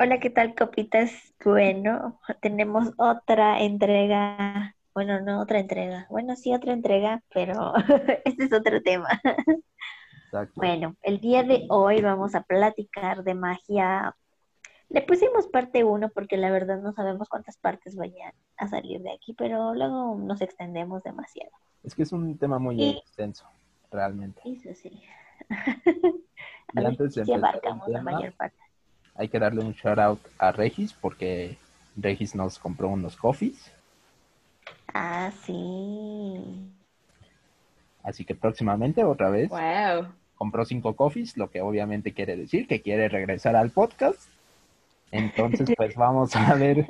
Hola, ¿qué tal, copitas? Bueno, tenemos otra entrega. Bueno, no otra entrega. Bueno, sí, otra entrega, pero este es otro tema. Exacto. Bueno, el día de hoy vamos a platicar de magia. Le pusimos parte uno porque la verdad no sabemos cuántas partes vayan a salir de aquí, pero luego nos extendemos demasiado. Es que es un tema muy Y- extenso, realmente. Eso sí. Y antes de empezar el la mayor parte. Hay que darle un shout out a Regis porque Regis nos compró unos coffees. Ah, sí. Así que próximamente otra vez Wow. compró cinco coffees, lo que obviamente quiere decir que quiere regresar al podcast. Entonces, pues vamos a ver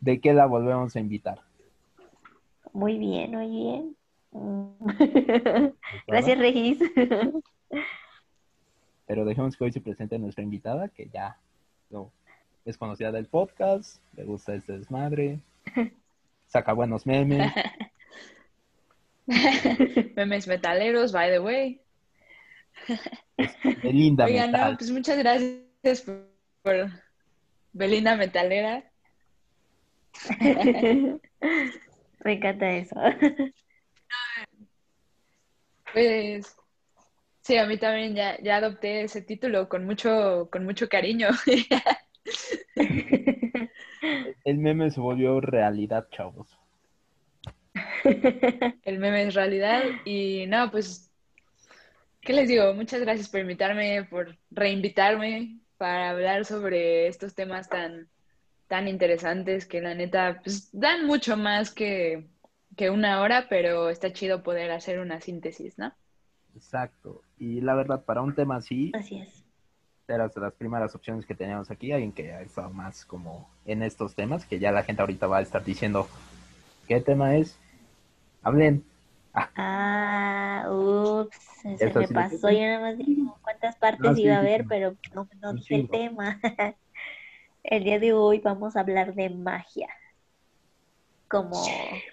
de qué la volvemos a invitar. Muy bien, muy bien. Gracias, Regis. Pero dejemos que hoy se presente nuestra invitada, que ya no, es conocida del podcast, le gusta este desmadre, saca buenos memes. Memes metaleros, by the way. Belinda Oigan, Metal. no, pues muchas gracias por, por Belinda Metalera. Me encanta eso. Pues sí, a mí también ya, ya adopté ese título con mucho, con mucho cariño. El meme se volvió realidad, chavos. El meme es realidad. Y no, pues, ¿qué les digo? Muchas gracias por invitarme, por reinvitarme para hablar sobre estos temas tan, tan interesantes que la neta, pues, dan mucho más que, que una hora, pero está chido poder hacer una síntesis, ¿no? Exacto. Y la verdad, para un tema así, Así es. eras de las primeras opciones que teníamos aquí, alguien que ha estado más como en estos temas, que ya la gente ahorita va a estar diciendo, ¿qué tema es? Hablen. Ah, ups, se Eso me sí. pasó. Yo nada más digo cuántas partes No, sí, iba a haber, sí. pero no, no dije el tema. El día de hoy vamos a hablar de magia. Como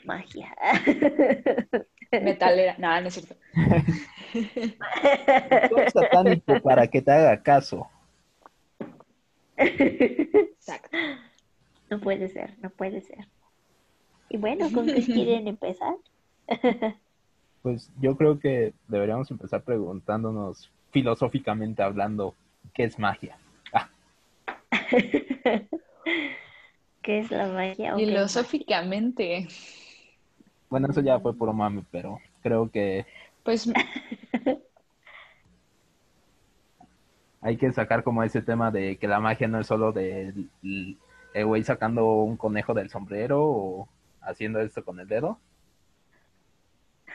magia. Metalera. No, no es cierto. Soy satánico para que te haga caso. Exacto. No puede ser, no puede ser. Y bueno, ¿con qué quieren empezar? Pues yo creo que deberíamos empezar preguntándonos filosóficamente hablando, ¿qué es magia? Ah, ¿Qué es la magia? Filosóficamente, bueno, eso ya fue puro mame, pero creo que pues hay que sacar como ese tema de que la magia no es solo de el güey sacando un conejo del sombrero o haciendo esto con el dedo.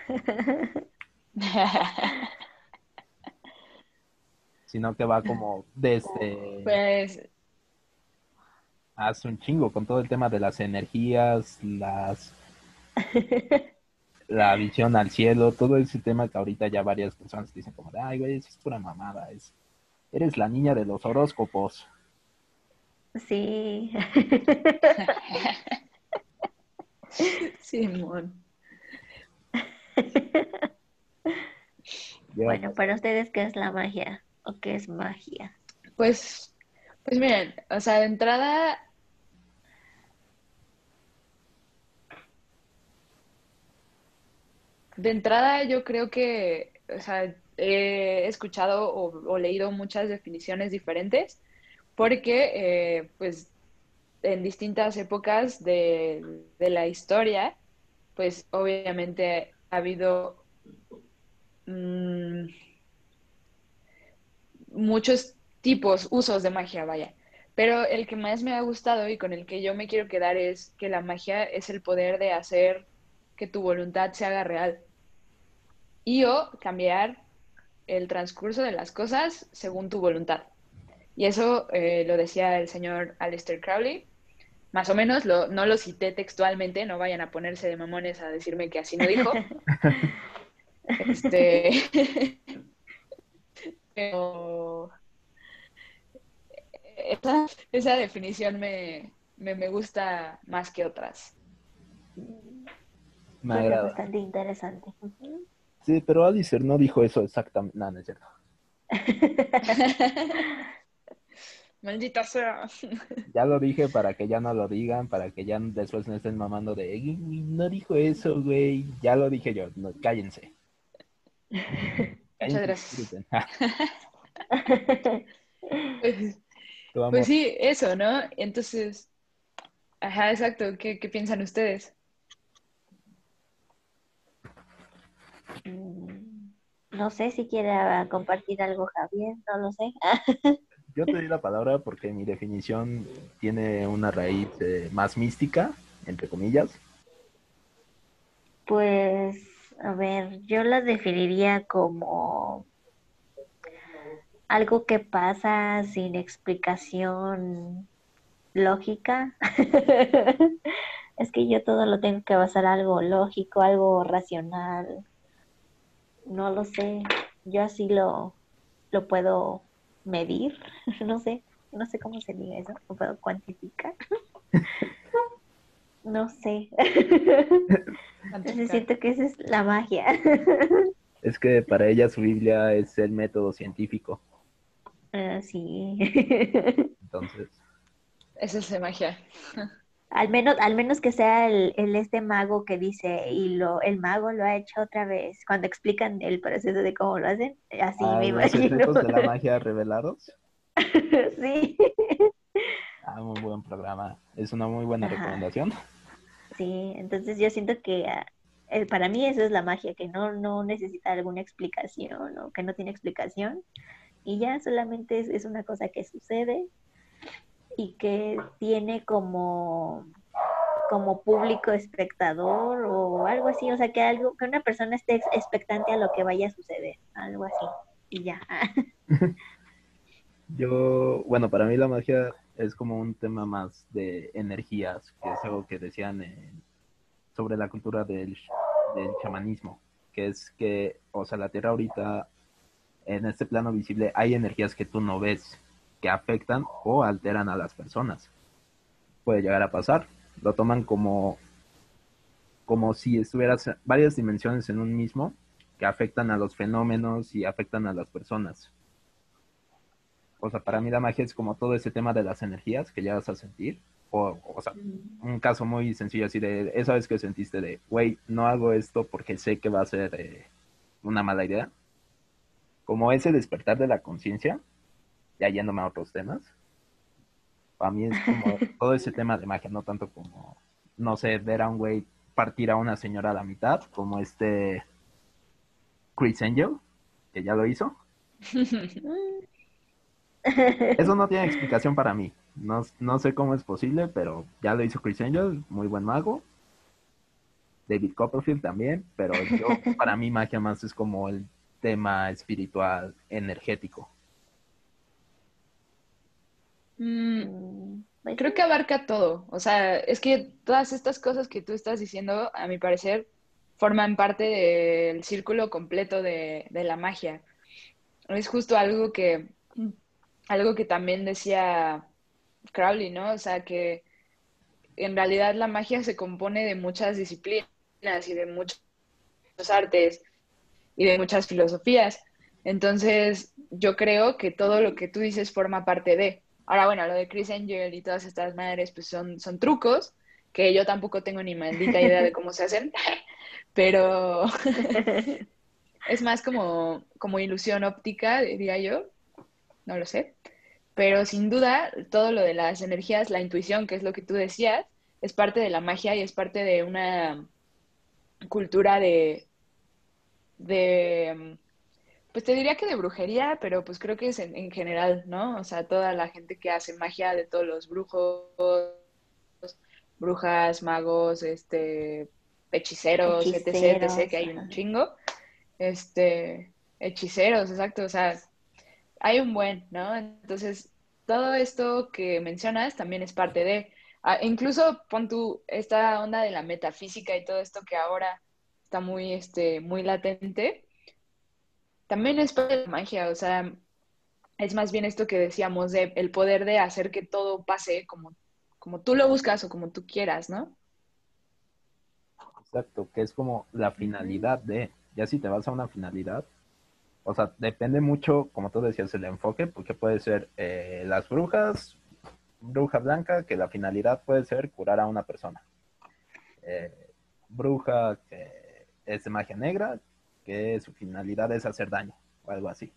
sino que va como desde pues hace un chingo con todo el tema de las energías, las la visión al cielo, todo ese tema que ahorita ya varias personas dicen como de, ay güey, eso es pura mamada, es eres la niña de los horóscopos. Sí. Simón. Bueno, para ustedes, ¿qué es la magia? ¿O qué es magia? Pues, pues miren, o sea, de entrada, de entrada yo creo que, o sea, he escuchado o, leído muchas definiciones diferentes, porque, eh, pues, en distintas épocas de, de la historia, pues, obviamente ha habido mm, muchos tipos, usos de magia, vaya. Pero el que más me ha gustado y con el que yo me quiero quedar es que la magia es el poder de hacer que tu voluntad se haga real. Y o cambiar el transcurso de las cosas según tu voluntad. Y eso eh, lo decía el señor Aleister Crowley. Más o menos, lo, no lo cité textualmente, no vayan a ponerse de mamones a decirme que así no dijo. Este, pero esa, esa definición me, me, me gusta más que otras. me agrada. bastante interesante. Sí, pero Alicer no dijo eso exactamente. No, no es cierto. Maldita sea. Ya lo dije para que ya no lo digan, para que ya después no estén mamando de, "Ey, no dijo eso, güey. Ya lo dije yo, no, cállense. Cállense, gracias. disfruten. Pues, pues sí, eso, ¿no? Entonces, ajá, exacto. ¿Qué, qué piensan ustedes? No sé si quiera compartir algo Javier, no lo sé. Yo te di la palabra porque mi definición tiene una raíz eh, más mística, entre comillas. Pues, a ver, yo la definiría como algo que pasa sin explicación lógica. Es que yo todo lo tengo que basar algo lógico, algo racional. No lo sé. Yo así lo, lo puedo medir. No sé, no sé cómo se diga eso. Lo puedo cuantificar. No sé. Entonces siento que esa es la magia. Es que para ella su Biblia es el método científico. Ah, sí. Entonces, Esa es la magia. Al menos, al menos que sea el, el este mago que dice, y lo, el mago lo ha hecho otra vez, cuando explican el proceso de cómo lo hacen, así ah, me los imagino. secretos de la magia revelados. Sí, Ah, muy buen programa. Es una muy buena Ajá. recomendación. sí, entonces yo siento que ah, eh, para mí eso es la magia, que no, no necesita alguna explicación o que no tiene explicación y ya solamente es, es una cosa que sucede y que tiene como, como público espectador o algo así, o sea, que algo, que una persona esté ex- expectante a lo que vaya a suceder, algo así, y ya. Yo, bueno, para mí la magia es como un tema más de energías, que es algo que decían sobre la cultura del, del chamanismo, que es que, o sea, la Tierra ahorita, en este plano visible, hay energías que tú no ves, que afectan o alteran a las personas. Puede llegar a pasar. Lo toman como, como si estuvieras varias dimensiones en un mismo, que afectan a los fenómenos y afectan a las personas. O sea, para mí la magia es como todo ese tema de las energías que llegas a sentir. O, o sea, un caso muy sencillo así de esa vez que sentiste de, güey, no hago esto porque sé que va a ser eh, una mala idea. Como ese despertar de la conciencia, ya yéndome a otros temas. Para mí es como todo ese tema de magia, no tanto como, no sé, ver a un güey partir a una señora a la mitad, como este Chris Angel, que ya lo hizo. Eso no tiene explicación para mí. No, no sé cómo es posible, pero ya lo hizo Chris Angel, muy buen mago. David Copperfield también, pero yo, para mí magia más es como el tema espiritual, energético. Mm, Creo que abarca todo. O sea, es que todas estas cosas que tú estás diciendo, a mi parecer, forman parte del círculo completo de, de la magia. Es justo algo que, algo que también decía Crowley, ¿no? O sea, que en realidad la magia se compone de muchas disciplinas y de muchos artes y de muchas filosofías. Entonces, yo creo que todo lo que tú dices forma parte de. Ahora, bueno, lo de Chris Angel y todas estas madres, pues son, son trucos que yo tampoco tengo ni maldita idea de cómo se hacen, pero es más como, como ilusión óptica, diría yo, no lo sé. Pero sin duda, todo lo de las energías, la intuición, que es lo que tú decías, es parte de la magia y es parte de una cultura de, de pues te diría que de brujería, pero pues creo que es en, en, general, ¿no? O sea, toda la gente que hace magia, de todos los brujos, brujas, magos, este, hechiceros, Hechiceros, etc, etc, que hay un chingo. Este, hechiceros, exacto, o sea, hay un buen, ¿no? Entonces, todo esto que mencionas también es parte de, ah, incluso pon tú esta onda de la metafísica y todo esto que ahora está muy, este, muy latente, también es parte de la magia, o sea, es más bien esto que decíamos de el poder de hacer que todo pase como, como tú lo buscas o como tú quieras, ¿no? Exacto, que es como la finalidad de, ya si te vas a una finalidad, O sea, depende mucho, como tú decías, el enfoque, porque puede ser eh, las brujas, bruja blanca, que la finalidad puede ser curar a una persona. Eh, bruja que es de magia negra, que su finalidad es hacer daño, o algo así.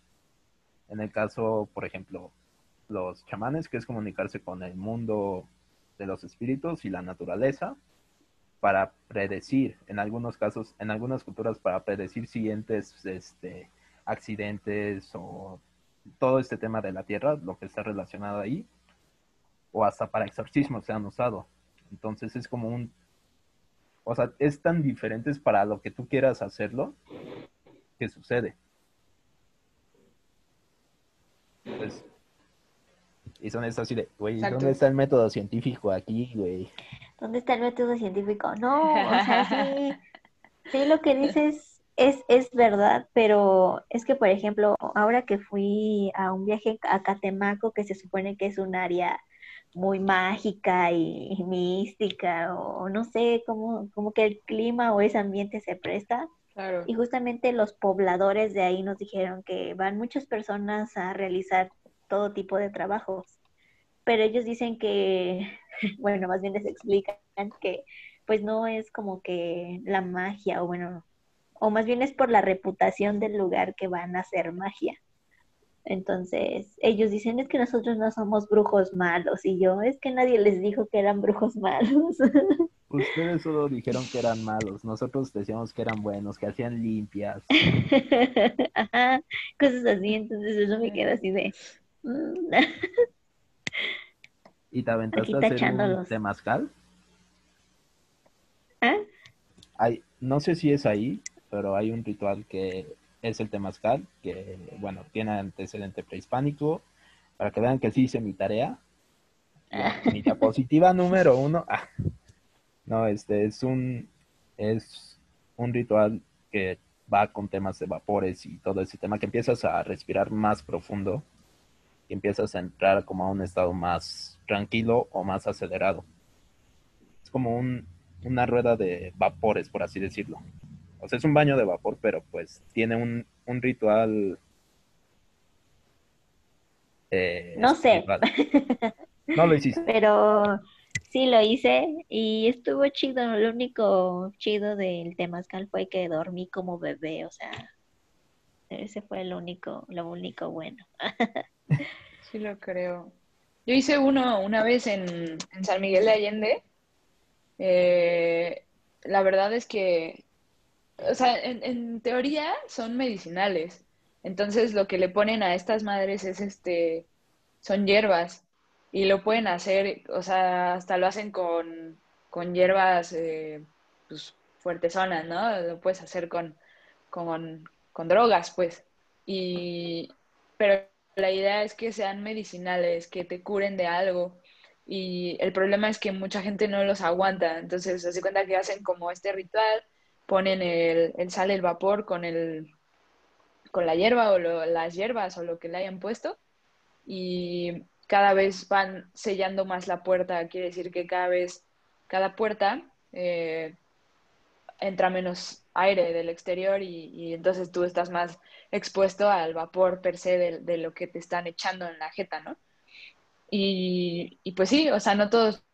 En el caso, por ejemplo, los chamanes, que es comunicarse con el mundo de los espíritus y la naturaleza, para predecir, en algunos casos, en algunas culturas, para predecir siguientes este, accidentes o todo este tema de la tierra, lo que está relacionado ahí, o hasta para exorcismos se han usado. Entonces es como un, o sea, es tan diferentes para lo que tú quieras hacerlo que sucede. Pues, y son estas así de, güey, ¿dónde está el método científico aquí, güey? ¿Dónde está el método científico? No, o sea, sí, sí lo que dices es, es verdad, pero es que, por ejemplo, ahora que fui a un viaje a Catemaco, que se supone que es un área muy mágica y, mística, o no sé, como, como que el clima o ese ambiente se presta. Claro. Y justamente los pobladores de ahí nos dijeron que van muchas personas a realizar todo tipo de trabajos, pero ellos dicen que, bueno, más bien les explican que pues no es como que la magia, o bueno, o más bien es por la reputación del lugar que van a hacer magia. Entonces, ellos dicen, es que nosotros no somos brujos malos. Y yo, es que nadie les dijo que eran brujos malos. Ustedes solo dijeron que eran malos. Nosotros decíamos que eran buenos, que hacían limpias. Ajá, cosas así. Entonces, eso me queda así de... mm. ¿Y te aventaste a hacer un temazcal? ¿Ah? Hay, no sé si es ahí, pero hay un ritual que es el temazcal, que, bueno, tiene antecedente prehispánico. Para que vean que sí hice mi tarea. Mi diapositiva número uno. ah, no, este es un, es un ritual que va con temas de vapores y todo ese tema, que empiezas a respirar más profundo y empiezas a entrar como a un estado más tranquilo o más acelerado. Es como un, una rueda de vapores, por así decirlo. O sea, es un baño de vapor, pero pues tiene un, un ritual. eh, No sé. No lo hiciste. Pero sí lo hice y estuvo chido. Lo único chido del temazcal fue que dormí como bebé, o sea, ese fue lo único, lo único bueno. Sí lo creo. Yo hice uno una vez en, en San Miguel de Allende. Eh, la verdad es que, o sea, en, en teoría son medicinales. Entonces lo que le ponen a estas madres es este, son hierbas. Y lo pueden hacer, o sea, hasta lo hacen con, con hierbas eh, pues, fuertezonas, ¿no? Lo puedes hacer con, con, con drogas, pues. Y, pero la idea es que sean medicinales, que te curen de algo. Y el problema es que mucha gente no los aguanta. Entonces, se hace cuenta que hacen como este ritual, ponen el, el el vapor con, el, con la hierba o lo- las hierbas o lo que le hayan puesto. Y cada vez van sellando más la puerta. Quiere decir que cada vez, cada puerta eh, entra menos aire del exterior y, y entonces tú estás más expuesto al vapor per se de, de lo que te están echando en la jeta, ¿no? Y, y pues sí, o sea, no todos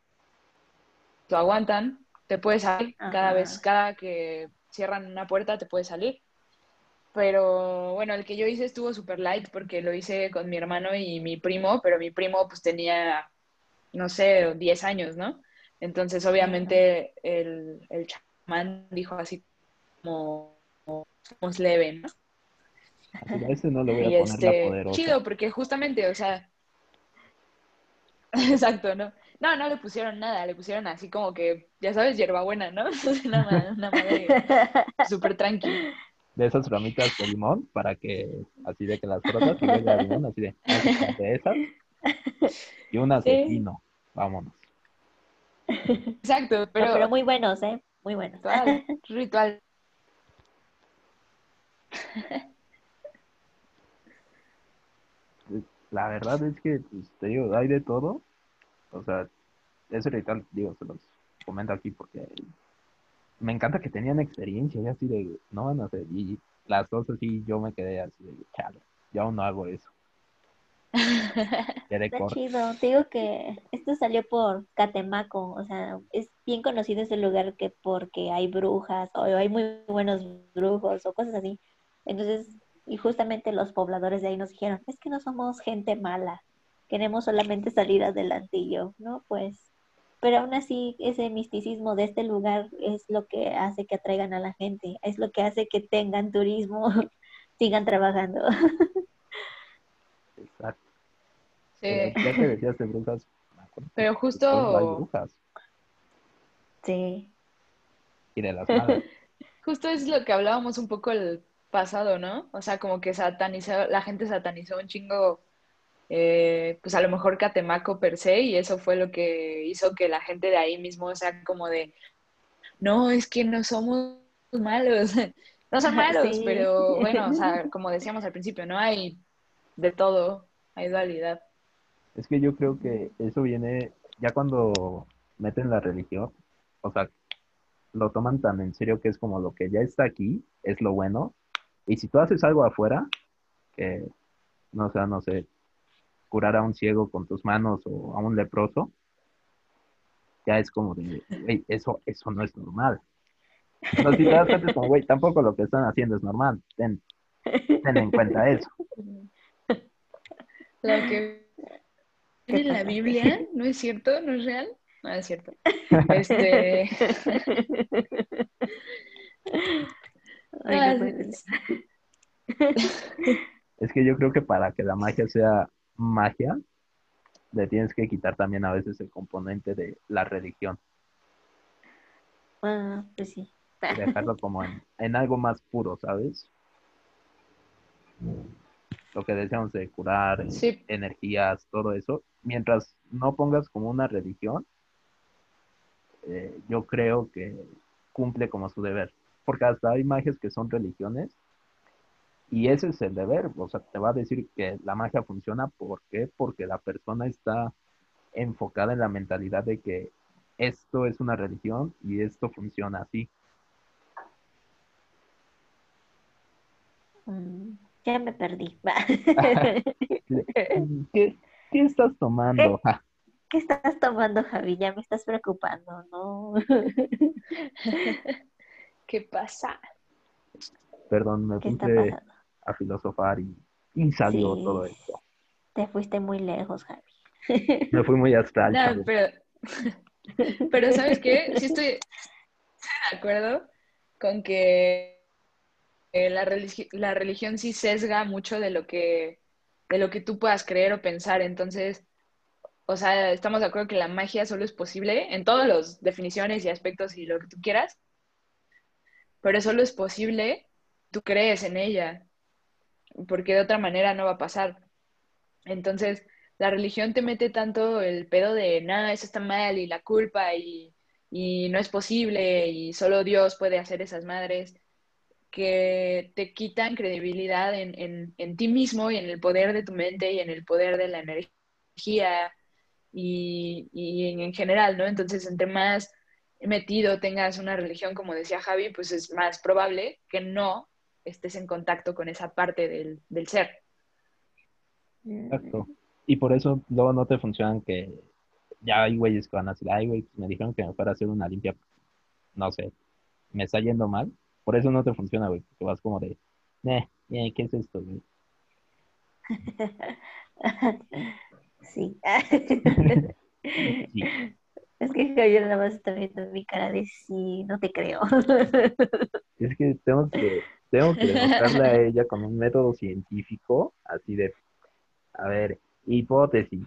lo aguantan, te puedes salir cada vez, cada que cierran una puerta te puedes salir. Pero bueno, el que yo hice estuvo super light porque lo hice con mi hermano y mi primo, pero mi primo pues tenía, no sé, 10 años, ¿no? Entonces obviamente el, el chamán dijo así como, somos leve, ¿no? Así, a ese no le voy a Y poner la este, poderosa. chido, porque justamente, o sea, exacto, ¿no? No, no le pusieron nada, le pusieron así como que, ya sabes, hierbabuena, ¿no? una, ma- una madre súper tranqui. De esas ramitas de limón para que, así de que las frotas y a limón, así de, de esas. Y unas de Sí. pino. Vámonos. Exacto, No, pero pero muy buenos, ¿eh? Muy buenos. ritual, ritual. La verdad es que, pues, te digo, hay de todo. O sea, ese ritual, digo, se los comento aquí porque me encanta que tenían experiencia y así de, no van a hacer. Y las dos así, yo me quedé así de, chale, yo aún no hago eso. Está corto. chido. Te digo que esto salió por Catemaco, o sea, es bien conocido ese lugar que porque hay brujas o hay muy buenos brujos o cosas así. Entonces, y justamente los pobladores de ahí nos dijeron, es que no somos gente mala, queremos solamente salir adelante y yo, ¿no? Pues, pero aún así ese misticismo de este lugar es lo que hace que atraigan a la gente, es lo que hace que tengan turismo, sigan trabajando. Exacto. Sí. Pero ya que decías de brujas, me acuerdo que Pero Puebla hay justo, brujas Sí. y de las malas. justo es lo que hablábamos un poco el pasado, ¿no? O sea, como que satanizó, la gente satanizó un chingo, eh, pues a lo mejor Catemaco per se, y eso fue lo que hizo que la gente de ahí mismo sea como de, no, es que no somos malos, no son malos, Sí. pero bueno, o sea, como decíamos al principio, ¿no? Hay de todo, hay dualidad. Es que yo creo que eso viene ya cuando meten la religión, o sea, lo toman tan en serio que es como lo que ya está aquí, es lo bueno, y si tú haces algo afuera, que no sea, no sé, curar a un ciego con tus manos o a un leproso, ya es como de, "Güey, eso, eso no es normal. Pero si te das cuenta, es como, güey, tampoco lo que están haciendo es normal, ten, ten en cuenta eso. Lo que ¿Qué en la? Biblia, ¿no es cierto? ¿No es real? No es cierto. Este, Ay, ah, no. Es que yo creo que para que la magia sea magia, le tienes que quitar también a veces el componente de la religión Ah, pues sí. y dejarlo como en, en algo más puro, ¿sabes? Lo que decíamos de curar, Sí. energías, todo eso. Mientras no pongas como una religión, eh, yo creo que cumple como su deber. Porque hasta hay magias que son religiones y ese es el deber. O sea, te va a decir que la magia funciona. ¿Por qué? Porque la persona está enfocada en la mentalidad de que esto es una religión y esto funciona así. Mm, ya me perdí. ¿Qué, qué estás tomando? ¿Qué estás tomando, Javi? Ya me estás preocupando, ¿no? ¿Qué pasa? Perdón, me ¿Qué está puse pasando? A filosofar y, y salió Sí. todo esto. Te fuiste muy lejos, Javi. Me fui muy astral. No, pero, pero ¿sabes qué? Sí estoy de acuerdo con que eh, la, religi- la religión sí sesga mucho de lo que de lo que tú puedas creer o pensar. Entonces, o sea, estamos de acuerdo que la magia solo es posible en todas las definiciones y aspectos y lo que tú quieras, pero solo es posible tú crees en ella, porque de otra manera no va a pasar. Entonces, la religión te mete tanto el pedo de, nada, eso está mal y la culpa y, y no es posible y solo Dios puede hacer esas madres, que te quitan credibilidad en, en, en ti mismo y en el poder de tu mente y en el poder de la energía y, y en, en general, ¿no? Entonces, entre más metido tengas una religión, como decía Javi, pues es más probable que no estés en contacto con esa parte del, del ser. Exacto. Y por eso luego no te funcionan que ya hay güeyes que van a decir, ay, güey, pues me dijeron que me fuera a hacer una limpia, no sé, me está yendo mal. Por eso no te funciona, güey, porque vas como de, eh, eh, ¿qué es esto, güey? Sí. Sí. Es que Javier nada más está viendo mi cara de sí, no te creo. Es que tengo que, tengo que demostrarle a ella con un método científico, así de, a ver, hipótesis.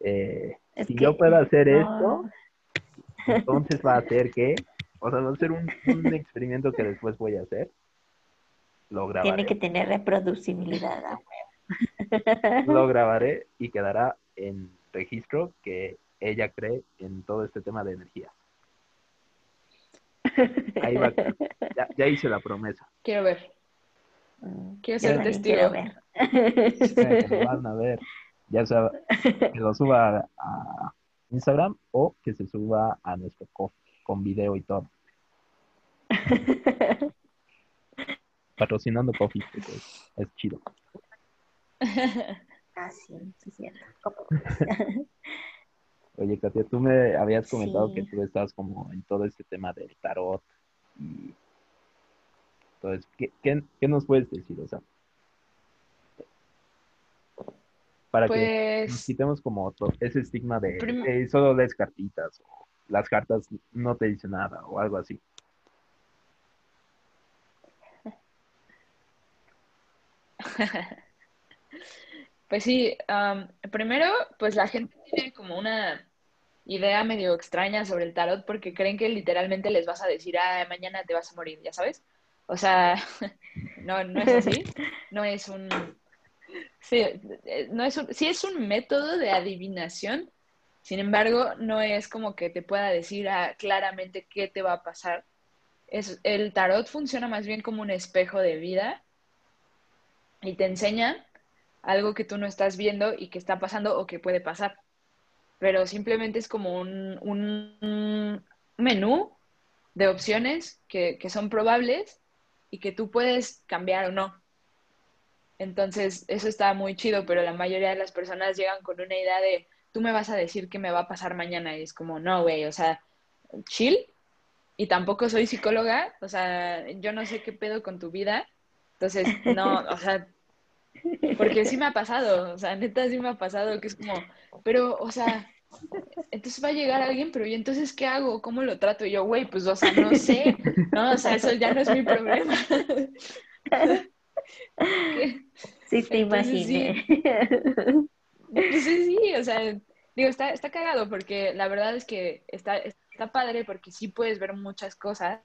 Eh, si que yo puedo hacer no. esto, entonces va a hacer que, o sea, va a ser un, un experimento que después voy a hacer. Lo grabaré, Tiene que tener reproducibilidad. ah, lo grabaré y quedará en registro que ella cree en todo este tema de energía. Ahí va. Ya, ya hice la promesa. Quiero ver. Quiero ser testigo. quiero ver. Lo van a ver. Ya sea que lo suba a Instagram o que se suba a nuestro co- con video y todo. patrocinando Coffee, es chido. Ah, sí, sí, cierto. Oye, Katia, tú me habías comentado que tú estás como en todo este tema del tarot y entonces, ¿qué, qué, qué nos puedes decir? O sea, para que nos Pues, quitemos como ese estigma de eh, solo lees cartitas o las cartas no te dicen nada o algo así. pues sí, am, primero, pues la gente tiene como una idea medio extraña sobre el tarot porque creen que literalmente les vas a decir, ah, mañana te vas a morir, ya sabes. O sea, no, no es así. No es un, sí, eh, no es un, sí es un método de adivinación. Sin embargo, no es como que te pueda decir ah, claramente qué te va a pasar. Es, el tarot funciona más bien como un espejo de vida y te enseña algo que tú no estás viendo y que está pasando o que puede pasar. Pero simplemente es como un, menú de opciones que, que son probables y que tú puedes cambiar o no. Entonces, eso está muy chido, pero la mayoría de las personas llegan con una idea de, tú me vas a decir qué me va a pasar mañana. Y es como, no, güey, o sea, chill. Y tampoco soy psicóloga, o sea, yo no sé qué pedo con tu vida. Entonces, no, o sea, porque sí me ha pasado, o sea, neta sí me ha pasado que es como, pero, o sea, entonces va a llegar alguien, pero ¿y entonces qué hago? ¿Cómo lo trato? Y yo, güey, pues, o sea, no sé, no, o sea, eso ya no es mi problema. Sí, te Entonces, sí. imaginé. Pues sí, sí, o sea, digo, está, está cagado porque la verdad es que está, está padre porque sí puedes ver muchas cosas,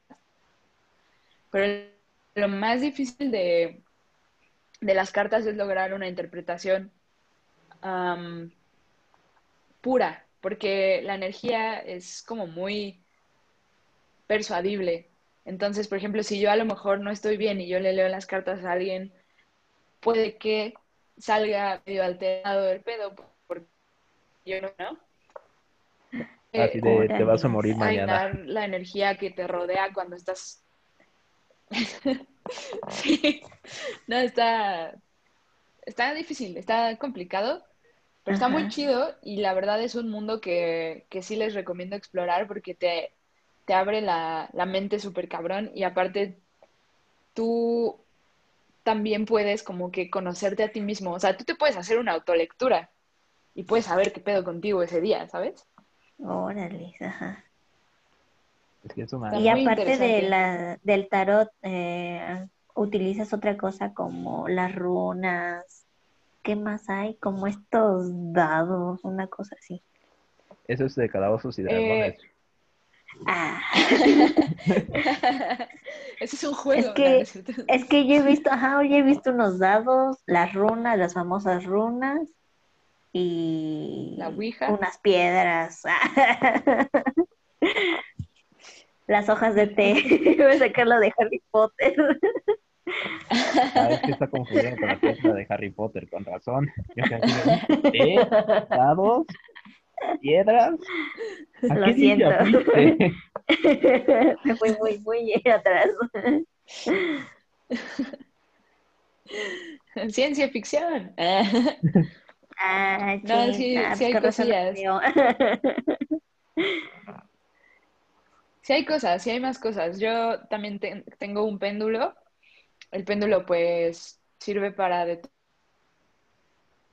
pero lo más difícil de, de las cartas es lograr una interpretación am, pura, porque la energía es como muy persuadible. Entonces, por ejemplo, si yo a lo mejor no estoy bien y yo le leo las cartas a alguien, puede que salga medio alterado el pedo, porque yo no, ¿no? Así Eh, de te vas a morir mañana. La energía que te rodea cuando estás. sí, no, está, está difícil, está complicado, pero está muy chido y la verdad es un mundo que, que sí les recomiendo explorar porque te, te abre la, la mente súper cabrón y aparte tú también puedes como que conocerte a ti mismo, o sea, tú te puedes hacer una autolectura y puedes saber qué pedo contigo ese día, ¿sabes? Órale, ajá. Es que es una... Está Y aparte de la, del tarot, eh, ¿utilizas otra cosa como las runas? ¿Qué más hay? Como estos dados, una cosa así. Eso es de calabozos y Eh, dragones. Ah, Ese es un juego, Es que- ¿no es que yo he visto, ajá, hoy he visto unos dados, las runas, las famosas runas y La ouija. unas piedras. Las hojas de té. Voy a sacarlo de Harry Potter. Ah, es que está confundido con la piedra de Harry Potter, con razón. Yo ¿eh? ¿Dados? ¿Piedras? ¿A Lo qué siento. Me fui muy, muy atrás. Ciencia ficción. Ah, No, chin, sí, ah, sí hay cosillas. Hay cosas, sí hay más cosas. Yo también te- tengo un péndulo. El péndulo pues sirve para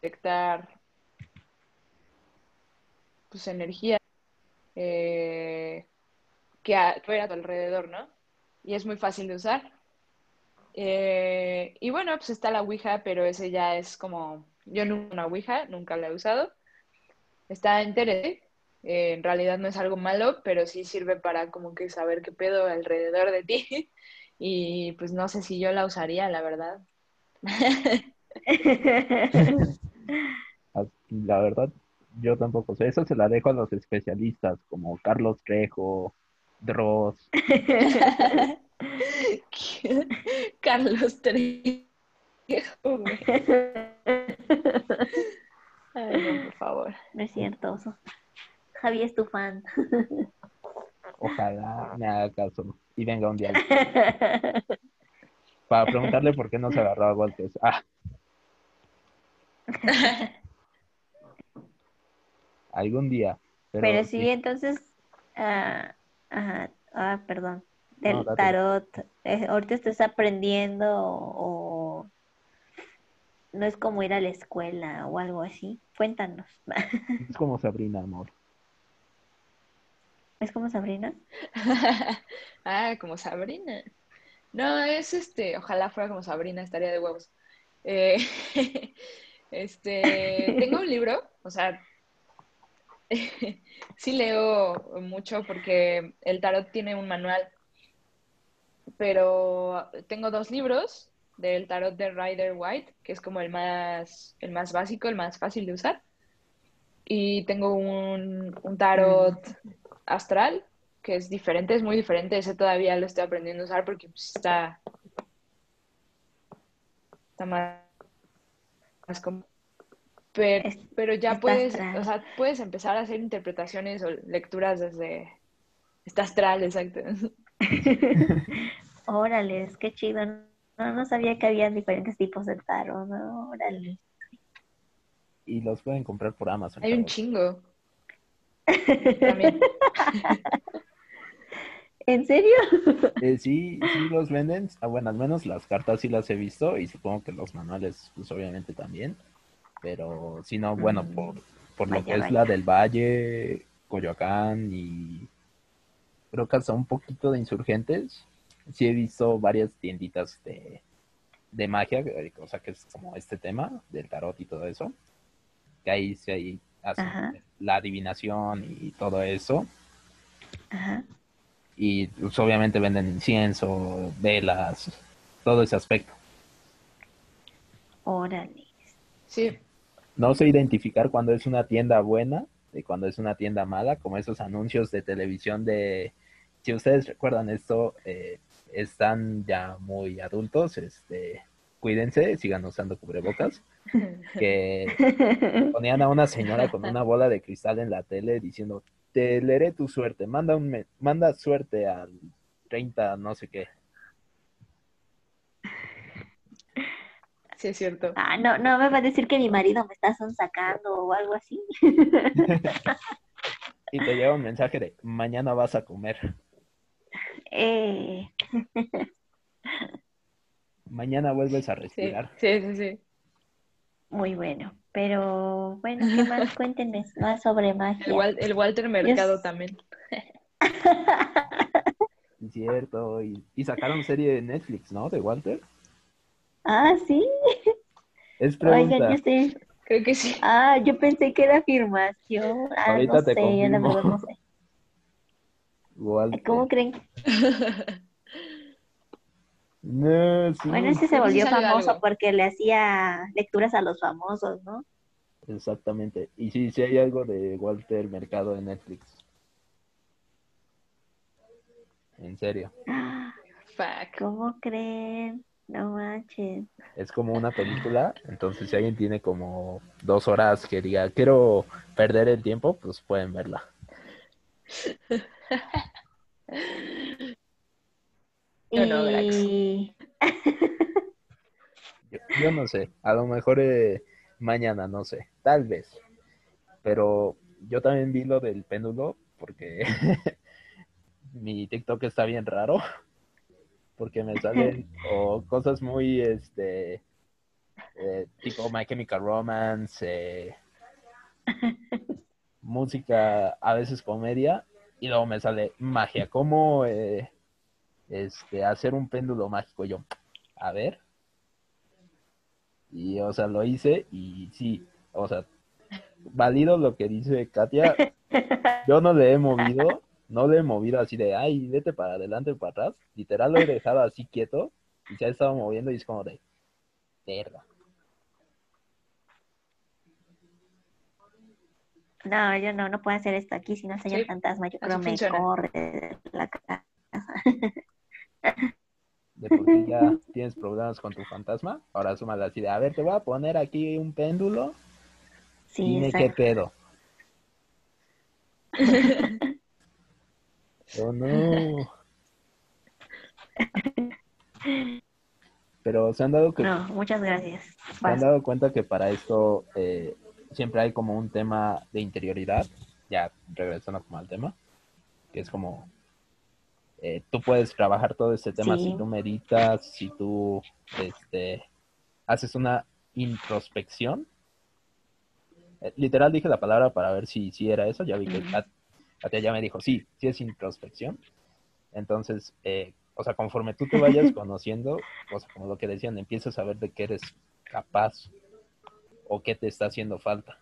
detectar pues energía eh, que hay a tu alrededor, ¿no? Y es muy fácil de usar. Eh, y bueno, pues está la Ouija, pero ese ya es como, yo nunca una Ouija, nunca la he usado. Está interesante. Eh, en realidad no es algo malo, pero sí sirve para como que saber qué pedo alrededor de ti. Y pues no sé si yo la usaría, la verdad. Ah, La verdad, yo tampoco sé. Eso se la dejo a los especialistas, como Carlos Trejo, Dross. Carlos Trejo. Ay, no, por favor. No es cierto. Javi es tu fan. Ojalá me haga caso y venga un día. Para preguntarle por qué no se agarró a golpes. Ah, algún día. Pero, Pero sí, entonces, ah, ajá, ah, perdón, del No, tarot, eh, ahorita estás aprendiendo o no es como ir a la escuela o algo así. Cuéntanos. Es como Sabrina, amor. ¿Es como Sabrina? Ah, como Sabrina. No, es este, ojalá fuera como Sabrina, estaría de huevos. Eh, este, tengo un libro, o sea, sí leo mucho porque el tarot tiene un manual, pero tengo dos libros del tarot de Rider White, que es como el más, el más básico, el más fácil de usar. Y tengo un, un tarot astral, que es diferente, es muy diferente. Ese todavía lo estoy aprendiendo a usar porque pues, está, está más, más Pero, Es- pero ya está puedes, astral. o sea, puedes empezar a hacer interpretaciones o lecturas desde... Está astral, exacto. Órale, qué chido. No, no sabía que había diferentes tipos de tarot, ¿no? Órale. Y los pueden comprar por Amazon. Hay un chingo. También. ¿En serio? Eh, sí, sí los venden. Ah, bueno, al menos las cartas sí las he visto y supongo que los manuales, pues obviamente también. Pero si no, bueno, Mm. por, por lo Vaya, que es la del Valle, Coyoacán y creo que hasta un poquito de Insurgentes, sí he visto varias tienditas de, de magia, eh, o sea que es como este tema del tarot y todo eso. Que ahí sí ahí hacen Ajá. la adivinación y todo eso. Ajá. Y pues, obviamente venden incienso, velas, todo ese aspecto. Órale. Sí, No sé identificar cuando es una tienda buena de cuando es una tienda mala, como esos anuncios de televisión de, si ustedes recuerdan esto, eh, están ya muy adultos, este, cuídense, sigan usando cubrebocas, que ponían a una señora con una bola de cristal en la tele diciendo, te leeré tu suerte, manda un me- manda suerte al 30 no sé qué. sí es cierto. Ah, no, no me va a decir que mi marido me está sacando o algo así. Y te llega un mensaje de mañana vas a comer, Eh, mañana vuelves a Sí, respirar. sí, sí, sí. Muy bueno. Pero bueno, ¿qué más? Cuéntenme más sobre magia. El Walter Mercado también. Cierto, y, y sacaron serie de Netflix, ¿no? De Walter. Ah, sí. Es Oigan, pregunta. yo. Creo que sí. Ah, yo pensé que era afirmación. Ah, Ahorita no te sé, yo la confirmo. verdad no sé. Walter. ¿Cómo creen? No, sí, Bueno, ese se sí volvió famoso algo. porque le hacía lecturas a los famosos, ¿no? exactamente. Y sí, sí hay algo de Walter Mercado en Netflix. En serio. Fuck. ¿Cómo creen? No manches. Es como una película, entonces si alguien tiene como dos horas que diga, quiero perder el tiempo, pues pueden verla. Yo no. Y Yo, yo no sé, a lo mejor eh, mañana, no sé, tal vez. Pero yo también vi lo del péndulo porque mi TikTok está bien raro. Porque me salen o cosas muy, este, eh, tipo My Chemical Romance, eh, música, a veces comedia, y luego me sale magia. ¿Cómo eh, este, hacer un péndulo mágico? Yo, a ver. Y, o sea, lo hice y sí, o sea, valido lo que dice Katia. Yo no le he movido, no le he movido así de, ay, vete para adelante, para atrás. Literal lo he dejado así quieto y se ha estado moviendo y es como de, verga. no, yo no, no puedo hacer esto aquí, si no el señor Sí, fantasma, yo creo me funciona. corre de la casa. De por ya tienes problemas con tu fantasma. Ahora súmale así de, a ver, te voy a poner aquí un péndulo. Sí, Dime qué exacto. pedo. Oh, no. Pero se han dado que No, muchas gracias. se han dado cuenta que para esto eh, siempre hay como un tema de interioridad, ya regresando como al tema, que es como eh, tú puedes trabajar todo este tema Sí. si tú meditas, si tú este, haces una introspección. Eh, literal dije la palabra para ver si, si era eso, ya vi que Katia ya me dijo, sí, sí es introspección. Entonces, eh, o sea, conforme tú te vayas conociendo, o sea, como lo que decían, empiezas a ver de qué eres capaz o qué te está haciendo falta.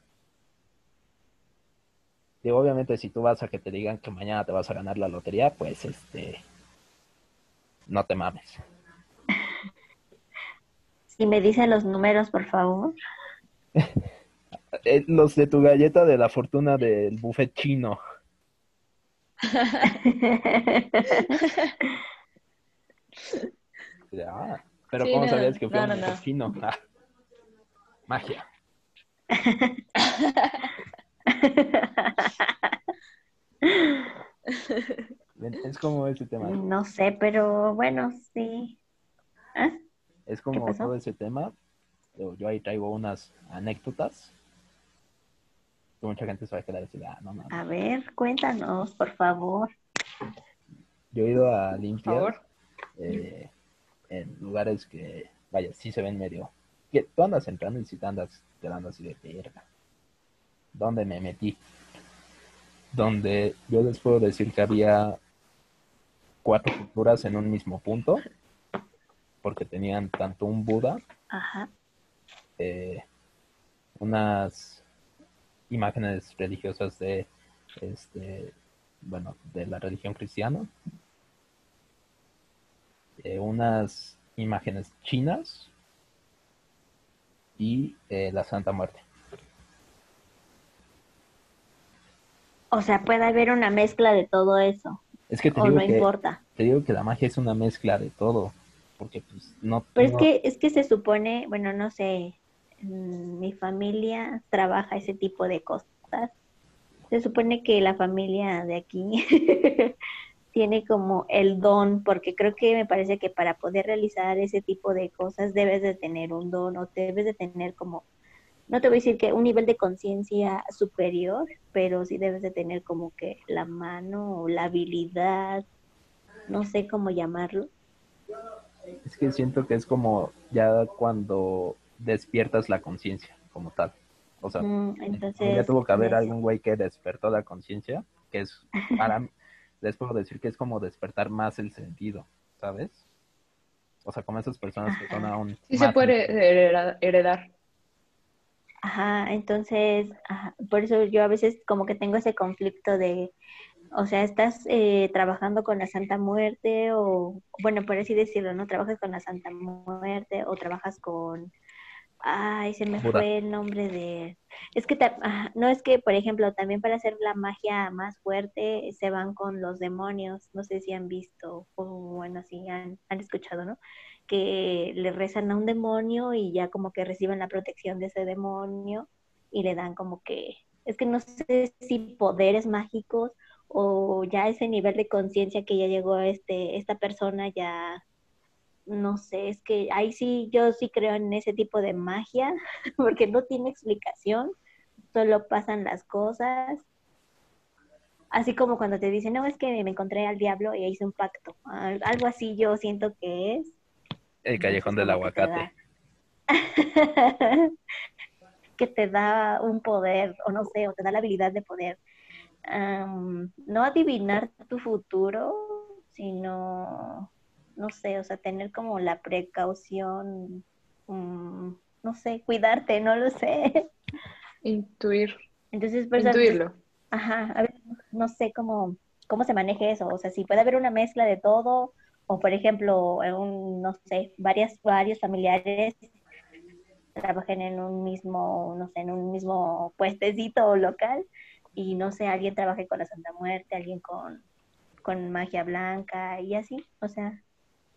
Digo, obviamente, si tú vas a que te digan que mañana te vas a ganar la lotería, pues este, no te mames. Si me dicen los números, por favor. Eh, los de tu galleta de la fortuna del buffet chino. Ah, pero Sí, ¿cómo no, sabías que fue no, un no, buffet no. chino? Ah, magia. Es como ese tema. no sé, pero bueno, sí. ¿Ah? Es como todo ese tema. Yo, ahí traigo unas anécdotas. Que mucha gente se va a quedar así, ah, no mames. A ver, cuéntanos, por favor. Yo he ido a limpiar eh, en lugares que, vaya, sí se ven medio. Que tú andas entrando y si te andas quedando así de verga. ¿Dónde me metí? Donde yo les puedo decir que había cuatro culturas en un mismo punto, porque tenían tanto un Buda, Ajá. eh, unas imágenes religiosas de, este, bueno, de la religión cristiana, eh, unas imágenes chinas y eh, la Santa Muerte. O sea, puede haber una mezcla de todo eso, Es que te o digo no que, importa. te digo que la magia es una mezcla de todo, porque pues no... Pero es que, es que se supone, bueno, no sé, mm, mi familia trabaja ese tipo de cosas. Se supone que la familia de aquí tiene como el don, porque creo que me parece que para poder realizar ese tipo de cosas debes de tener un don o debes de tener como, no te voy a decir que un nivel de conciencia superior, pero sí debes de tener como que la mano o la habilidad, no sé cómo llamarlo. Es que siento que es como ya cuando despiertas la conciencia como tal. O sea, Mm, ya entonces, tuvo que haber eso. algún güey que despertó la conciencia, que es para mí, les puedo decir que es como despertar más el sentido, ¿sabes? O sea, como esas personas que son aún Sí se puede hereda- heredar. Ajá, entonces, ajá, por eso yo a veces como que tengo ese conflicto de, o sea, estás eh, trabajando con la Santa Muerte o, bueno, por así decirlo, ¿no? Trabajas con la Santa Muerte o trabajas con, ay, se me Buda. fue el nombre de, es que, ta- ajá, no es que, por ejemplo, también para hacer la magia más fuerte se van con los demonios, no sé si han visto o bueno, si han, han escuchado, ¿no? Que le rezan a un demonio y ya como que reciben la protección de ese demonio y le dan como que, es que no sé si poderes mágicos o ya ese nivel de conciencia que ya llegó este, esta persona ya, no sé, es que ahí sí, yo sí creo en ese tipo de magia, porque no tiene explicación, solo pasan las cosas. Así como cuando te dicen, no, es que me encontré al diablo y hice un pacto. Al- Algo así yo siento que es. El callejón del como que te aguacate. da- que te da un poder, o no sé, o te da la habilidad de poder am, no adivinar tu futuro, sino, no sé, o sea, tener como la precaución, mm, no sé, cuidarte, no lo sé. Intuir. Entonces, veces- Intuirlo. Ajá, a ver, no sé cómo, cómo se maneje eso, o sea, si puede haber una mezcla de todo, o por ejemplo, un, no sé, varias, varios familiares trabajen en un mismo, no sé, en un mismo puestecito o local, y no sé, alguien trabaje con la Santa Muerte, alguien con, con magia blanca y así, o sea,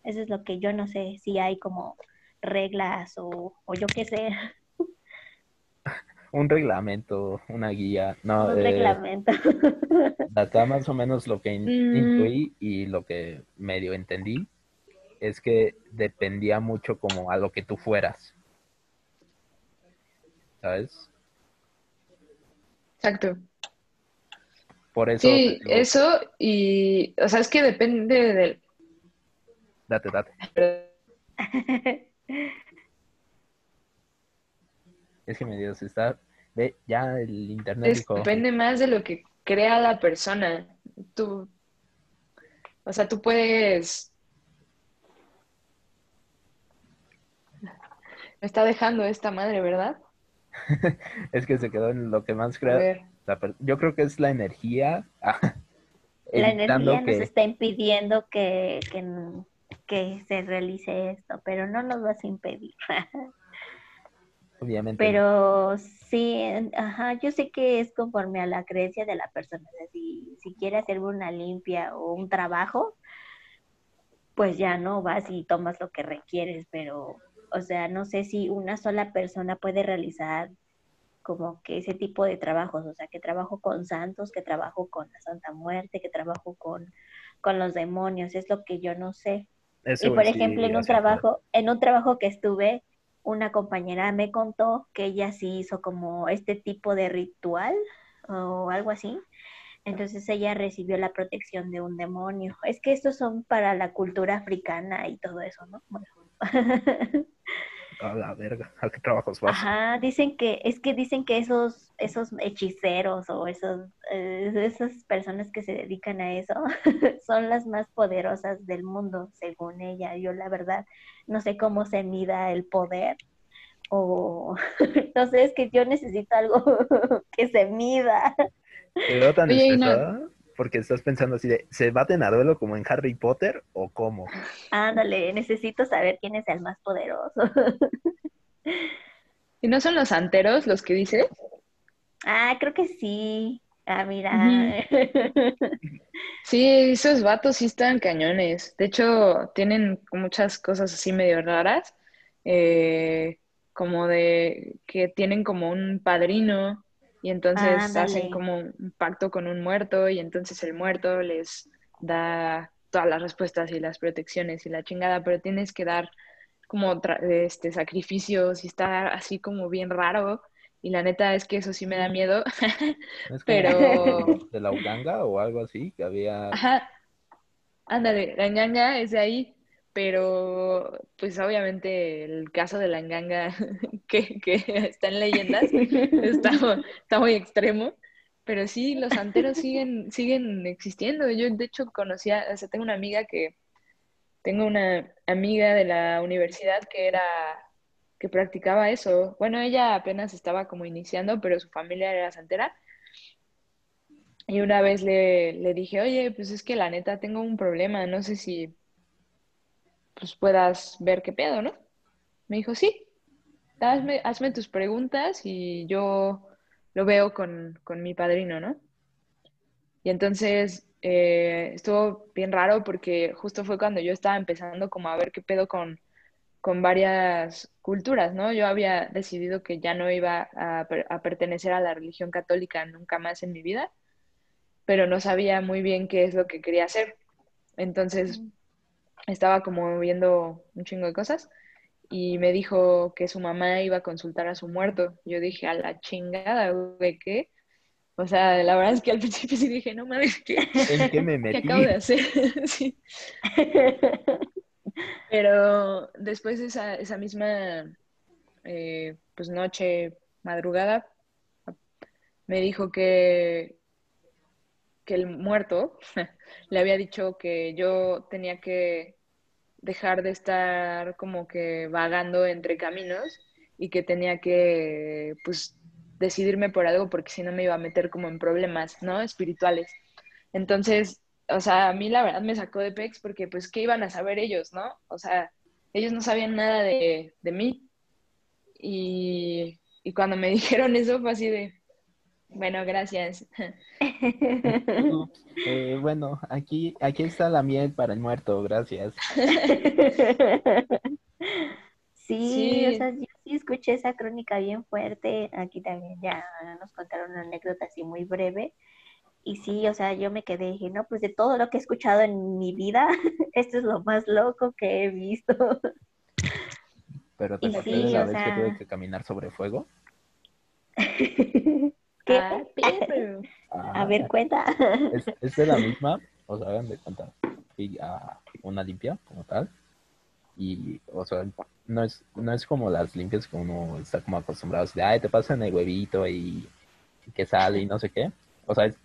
eso es lo que yo no sé, si hay como reglas o, o yo qué sé, Un reglamento, una guía. No, un eh, reglamento. acá más o menos lo que in- Mm. intuí y lo que medio entendí es que dependía mucho como a lo que tú fueras. ¿Sabes? Exacto. Por eso. Sí, digo, eso y, o sea, es que depende del... Date, date. Es que me dio, se está. Ve, ya el internet es- dijo. depende más de lo que crea la persona. Tú, o sea, tú puedes... Me está dejando esta madre, ¿verdad? Es que se quedó en lo que más A crea. Yo creo que es la energía. ah, La energía nos que- está impidiendo que, que, que se realice esto, pero no nos vas a impedir. Obviamente. Pero sí, ajá, yo sé que es conforme a la creencia de la persona. O sea, si, si quiere hacer una limpia o un trabajo, pues ya no vas y tomas lo que requieres, pero, o sea, no sé si una sola persona puede realizar como que ese tipo de trabajos, o sea, que trabajo con santos, que trabajo con la Santa Muerte, que trabajo con, con los demonios, es lo que yo no sé. Eso Y por ejemplo, en un trabajo, en un trabajo que estuve, una compañera me contó que ella sí hizo como este tipo de ritual o algo así. Entonces ella recibió la protección de un demonio. Es que estos son para la cultura africana y todo eso, ¿no? Bueno. A la verga, ¿a qué trabajos vas? Ajá, dicen que, es que dicen que esos, esos hechiceros o esos, eh, esas personas que se dedican a eso son las más poderosas del mundo, según ella. Yo la verdad no sé cómo se mida el poder o no sé, es que yo necesito algo que se mida. Te veo tan Oye, no- porque estás pensando así de, ¿se baten a duelo como en Harry Potter o cómo? Ándale, necesito saber quién es el más poderoso. ¿Y no son los santeros los que dices? Ah, creo que sí. Ah, mira. Sí, esos vatos sí están cañones. De hecho, tienen muchas cosas así medio raras, eh, como de que tienen como un padrino y entonces hacen como un pacto con un muerto y entonces el muerto les da todas las respuestas y las protecciones y la chingada, pero tienes que dar como este, sacrificios y está así como bien raro y la neta es que eso sí me da miedo, ¿No es como pero... de la Uganga o algo así? Que había... Ajá, ándale, la enganga es de ahí, pero pues obviamente el caso de la enganga que, que está en leyendas está, está muy extremo, pero sí, los santeros siguen, siguen existiendo. Yo de hecho conocía, o sea, tengo una amiga que, tengo una amiga de la universidad que era, que practicaba eso. Bueno, ella apenas estaba como iniciando, pero su familia era santera. Y una vez le, le dije, oye, pues es que la neta tengo un problema, no sé si pues puedas ver qué pedo, ¿no? Me dijo, sí, hazme, tus preguntas y yo lo veo con, con mi padrino, ¿no? Y entonces eh, estuvo bien raro porque justo fue cuando yo estaba empezando como a ver qué pedo con, con varias culturas, ¿no? Yo había decidido que ya no iba a pertenecer a la religión católica nunca más en mi vida, pero no sabía muy bien qué es lo que quería hacer. Entonces estaba como viendo un chingo de cosas y me dijo que su mamá iba a consultar a su muerto. Yo dije, a la chingada, güey, ¿qué? O sea, la verdad es que al principio sí dije, no mames, ¿qué, ¿En qué me ¿qué metí? acabo de hacer? Sí. Pero después de esa, esa misma eh, pues noche, madrugada, me dijo que, que el muerto le había dicho que yo tenía que dejar de estar como que vagando entre caminos y que tenía que pues decidirme por algo porque si no me iba a meter como en problemas, ¿no? Espirituales. Entonces, o sea, a mí la verdad me sacó de pex porque pues qué iban a saber ellos, ¿no? O sea, ellos no sabían nada de, de mí. Y, y cuando me dijeron eso fue así de, bueno, gracias. Eh, bueno, aquí, aquí está la miel para el muerto, gracias. Sí, o sea, yo sí escuché esa crónica bien fuerte. Aquí también ya nos contaron una anécdota así muy breve. Y sí, o sea, yo me quedé y dije, no, pues de todo lo que he escuchado en mi vida, esto es lo más loco que he visto. Pero te sí, de la vez que tuve que caminar sobre fuego. ¿Qué? Ah, pero- A ver, cuenta. Es, es de la misma, o sea, hagan de cuenta, a una limpia como tal. Y, o sea, no es, no es como las limpias que uno está como acostumbrado, de, ay, te pasan el huevito y, y que sale y no sé qué. O sea, es-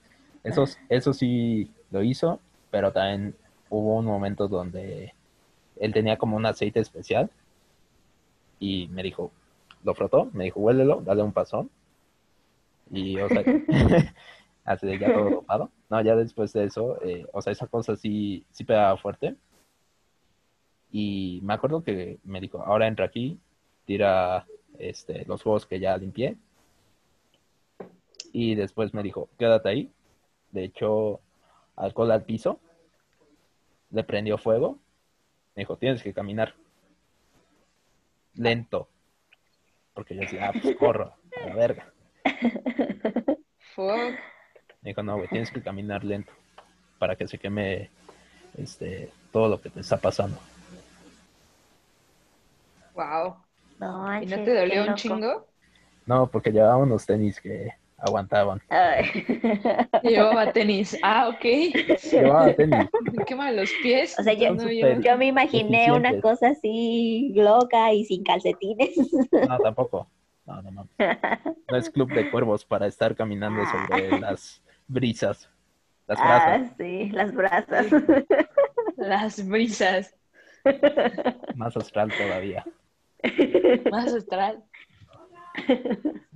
eso, eso sí lo hizo, pero también hubo un momento donde él tenía como un aceite especial y me dijo, lo frotó, me dijo, huélelo, dale un pasón. Y, o sea, así de ya todo dopado. No, ya después de eso, eh, o sea, esa cosa sí, sí pegaba fuerte. Y me acuerdo que me dijo, ahora entra aquí, tira este, los juegos que ya limpié. Y después me dijo, quédate ahí. Le echó alcohol al piso. Le prendió fuego. Me dijo, tienes que caminar. Lento. Porque yo decía, ah, pues corro, a la verga. Fuck. Me dijo, no, güey, tienes que caminar lento para que se queme este, todo lo que te está pasando. Wow. No, ¿Y no te dolió un loco. chingo? No, porque llevaba unos tenis que aguantaban. Llevaba tenis. Ah, ok. Llevaba tenis. Me queman los pies. O sea, yo- No, yo- me imaginé una cosa así loca y sin calcetines. No, tampoco. No, no, no. No es club de cuervos para estar caminando sobre las brisas. Las brasas. Ah, sí, las brasas. Las brisas. Más astral todavía. Más astral.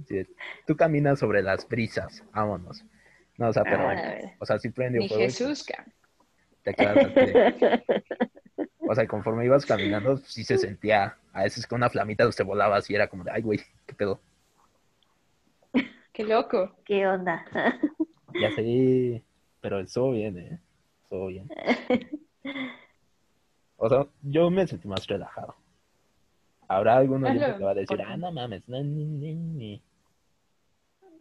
Es. Tú caminas sobre las brisas. Vámonos. No, o sea, pero. Ah, ver. O sea, sí prendió Ni fuego. y Jesús, ca. Te de- O sea, conforme ibas caminando, sí se sentía. A veces con una flamita se volaba así, era como de, ay, güey, qué pedo. Qué loco. ¿Qué onda? Ya sé, pero estuvo bien, ¿eh? Estuvo bien. O sea, yo me sentí más relajado. Habrá alguno que te va a decir, ah, no mames, no, ni, ni, ni".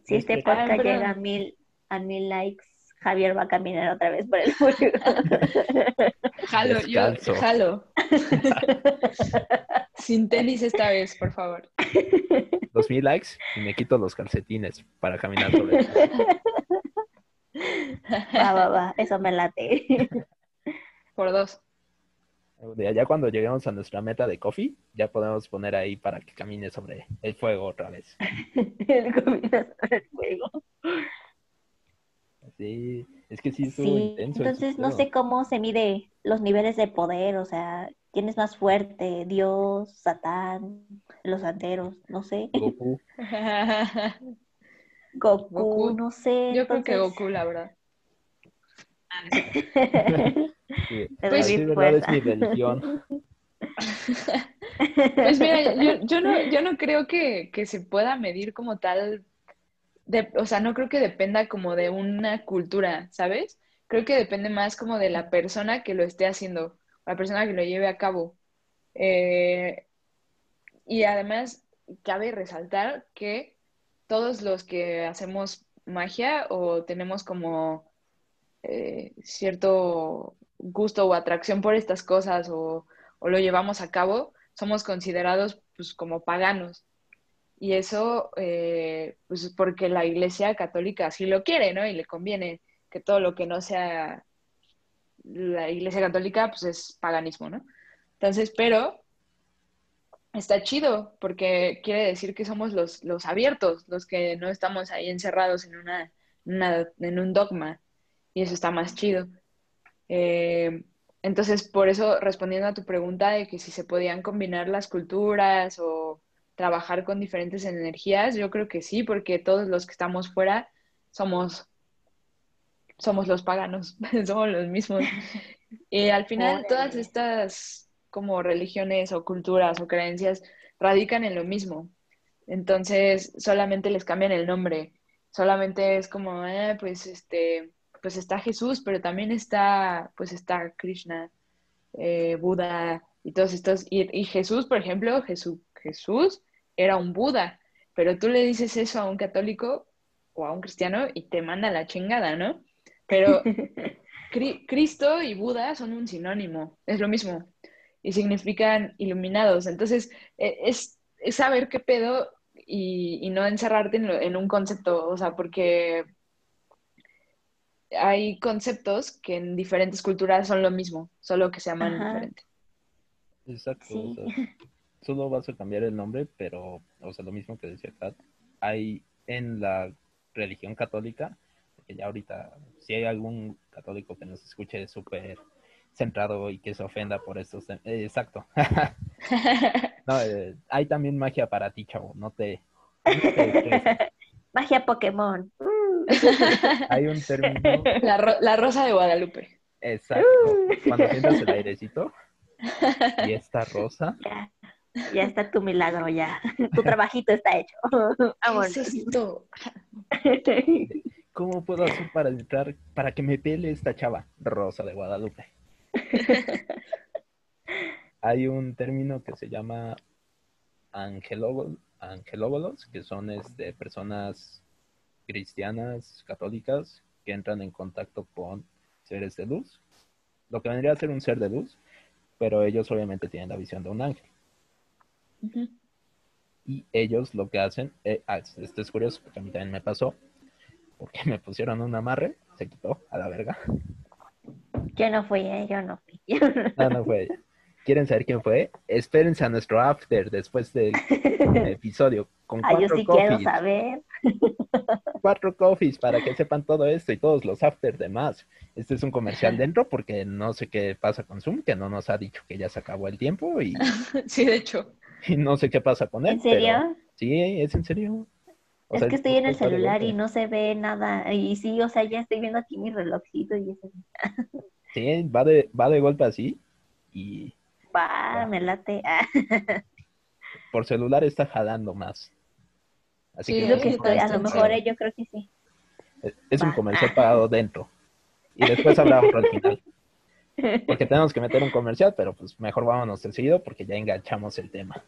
Si este Este- podcast Ah, llega a mil, a mil likes, Javier va a caminar otra vez por el muro. Jalo, yo jalo. Sin tenis esta vez, por favor. Dos mil likes y me quito los calcetines para caminar sobre Va, va, va, eso me late. Por dos. Ya ya cuando lleguemos a nuestra meta de coffee, ya podemos poner ahí para que camine sobre el fuego otra vez. El camino sobre el fuego. Sí, es que sí estuvo Sí, intenso. entonces no sé cómo se mide los niveles de poder, o sea, quién es más fuerte, Dios, Satán, los santeros, no sé, Goku. Goku, Goku. no sé. Yo creo que Goku, la verdad. Sí, Pues sí, verdad, es mi religión. Pues mira, yo, yo no, yo no creo que, que se pueda medir como tal, de, o sea, no creo que dependa como de una cultura, ¿sabes? Creo que depende más como de la persona que lo esté haciendo, la persona que lo lleve a cabo. Eh, y además, cabe resaltar que todos los que hacemos magia o tenemos como eh, cierto gusto o atracción por estas cosas o, o lo llevamos a cabo, somos considerados pues como paganos. Y eso, eh, pues porque la Iglesia Católica así lo quiere, ¿no? Y le conviene que todo lo que no sea la Iglesia Católica, pues es paganismo, ¿no? Entonces, pero está chido, porque quiere decir que somos los, los abiertos, los que no estamos ahí encerrados en, una, una- en un dogma, y eso está más chido. Eh, entonces, por eso, respondiendo a tu pregunta de que si se podían combinar las culturas o trabajar con diferentes energías, yo creo que sí, porque todos los que estamos fuera somos, somos los paganos, somos los mismos. Y al final, todas estas como religiones o culturas o creencias radican en lo mismo. Entonces, solamente les cambian el nombre. Solamente es como, eh, pues este, pues está Jesús, pero también está, pues está Krishna, eh, Buda y todos estos. Y, y Jesús, por ejemplo, Jesús, Jesús era un Buda, pero tú le dices eso a un católico o a un cristiano y te manda la chingada, ¿no? Pero Cri- Cristo y Buda son un sinónimo, es lo mismo, y significan iluminados. Entonces, e- es, es saber qué pedo y, y no encerrarte en, lo- en un concepto, o sea, porque hay conceptos que en diferentes culturas son lo mismo, solo que se llaman Ajá. diferente. Exacto, Sí. Solo vas a cambiar el nombre, pero, o sea, lo mismo que decía Kat, hay en la religión católica, que ya ahorita, si hay algún católico que nos escuche súper centrado y que se ofenda por estos tem- eh, exacto. No, eh, hay también magia para ti, chavo, no te... no te estreses. Magia Pokémon. Hay un término La, ro- la rosa de Guadalupe. exacto. Cuando sientas el airecito y esta rosa, ya, está tu milagro, ya. Tu trabajito está hecho. ¿cómo puedo hacer para entrar, para que me pele esta chava? Rosa de Guadalupe. Hay un término que se llama angelógolos, que son este, personas cristianas, católicas, que entran en contacto con seres de luz. Lo que vendría a ser un ser de luz, pero ellos obviamente tienen la visión de un ángel. Y ellos lo que hacen, eh, ah, esto es curioso porque a mí también me pasó, porque me pusieron un amarre, se quitó a la verga. Yo no fui, ¿eh? yo no fui. No, no fue ella. ¿Quieren saber quién fue? Espérense a nuestro after después del episodio con Ah, yo sí quiero coffees, saber. cuatro coffees para que sepan todo esto y todos los after demás. Este es un comercial dentro porque no sé qué pasa con Zoom, que no nos ha dicho que ya se acabó el tiempo y, Sí, de hecho. Y no sé qué pasa con él. ¿En serio? pero sí, es en serio. O es sea, que estoy en el celular y no se ve nada. Y sí, o sea, ya estoy viendo aquí mi relojcito y eso. Sí, va de, va de golpe así y Va, me late. Por celular está jalando más. Así Sí, es que lo que estoy. A lo mejor eh, yo creo que sí. es- es un comercial pagado dentro. Y después otro al final. Porque tenemos que meter un comercial, pero pues mejor vámonos del seguido porque ya enganchamos el tema.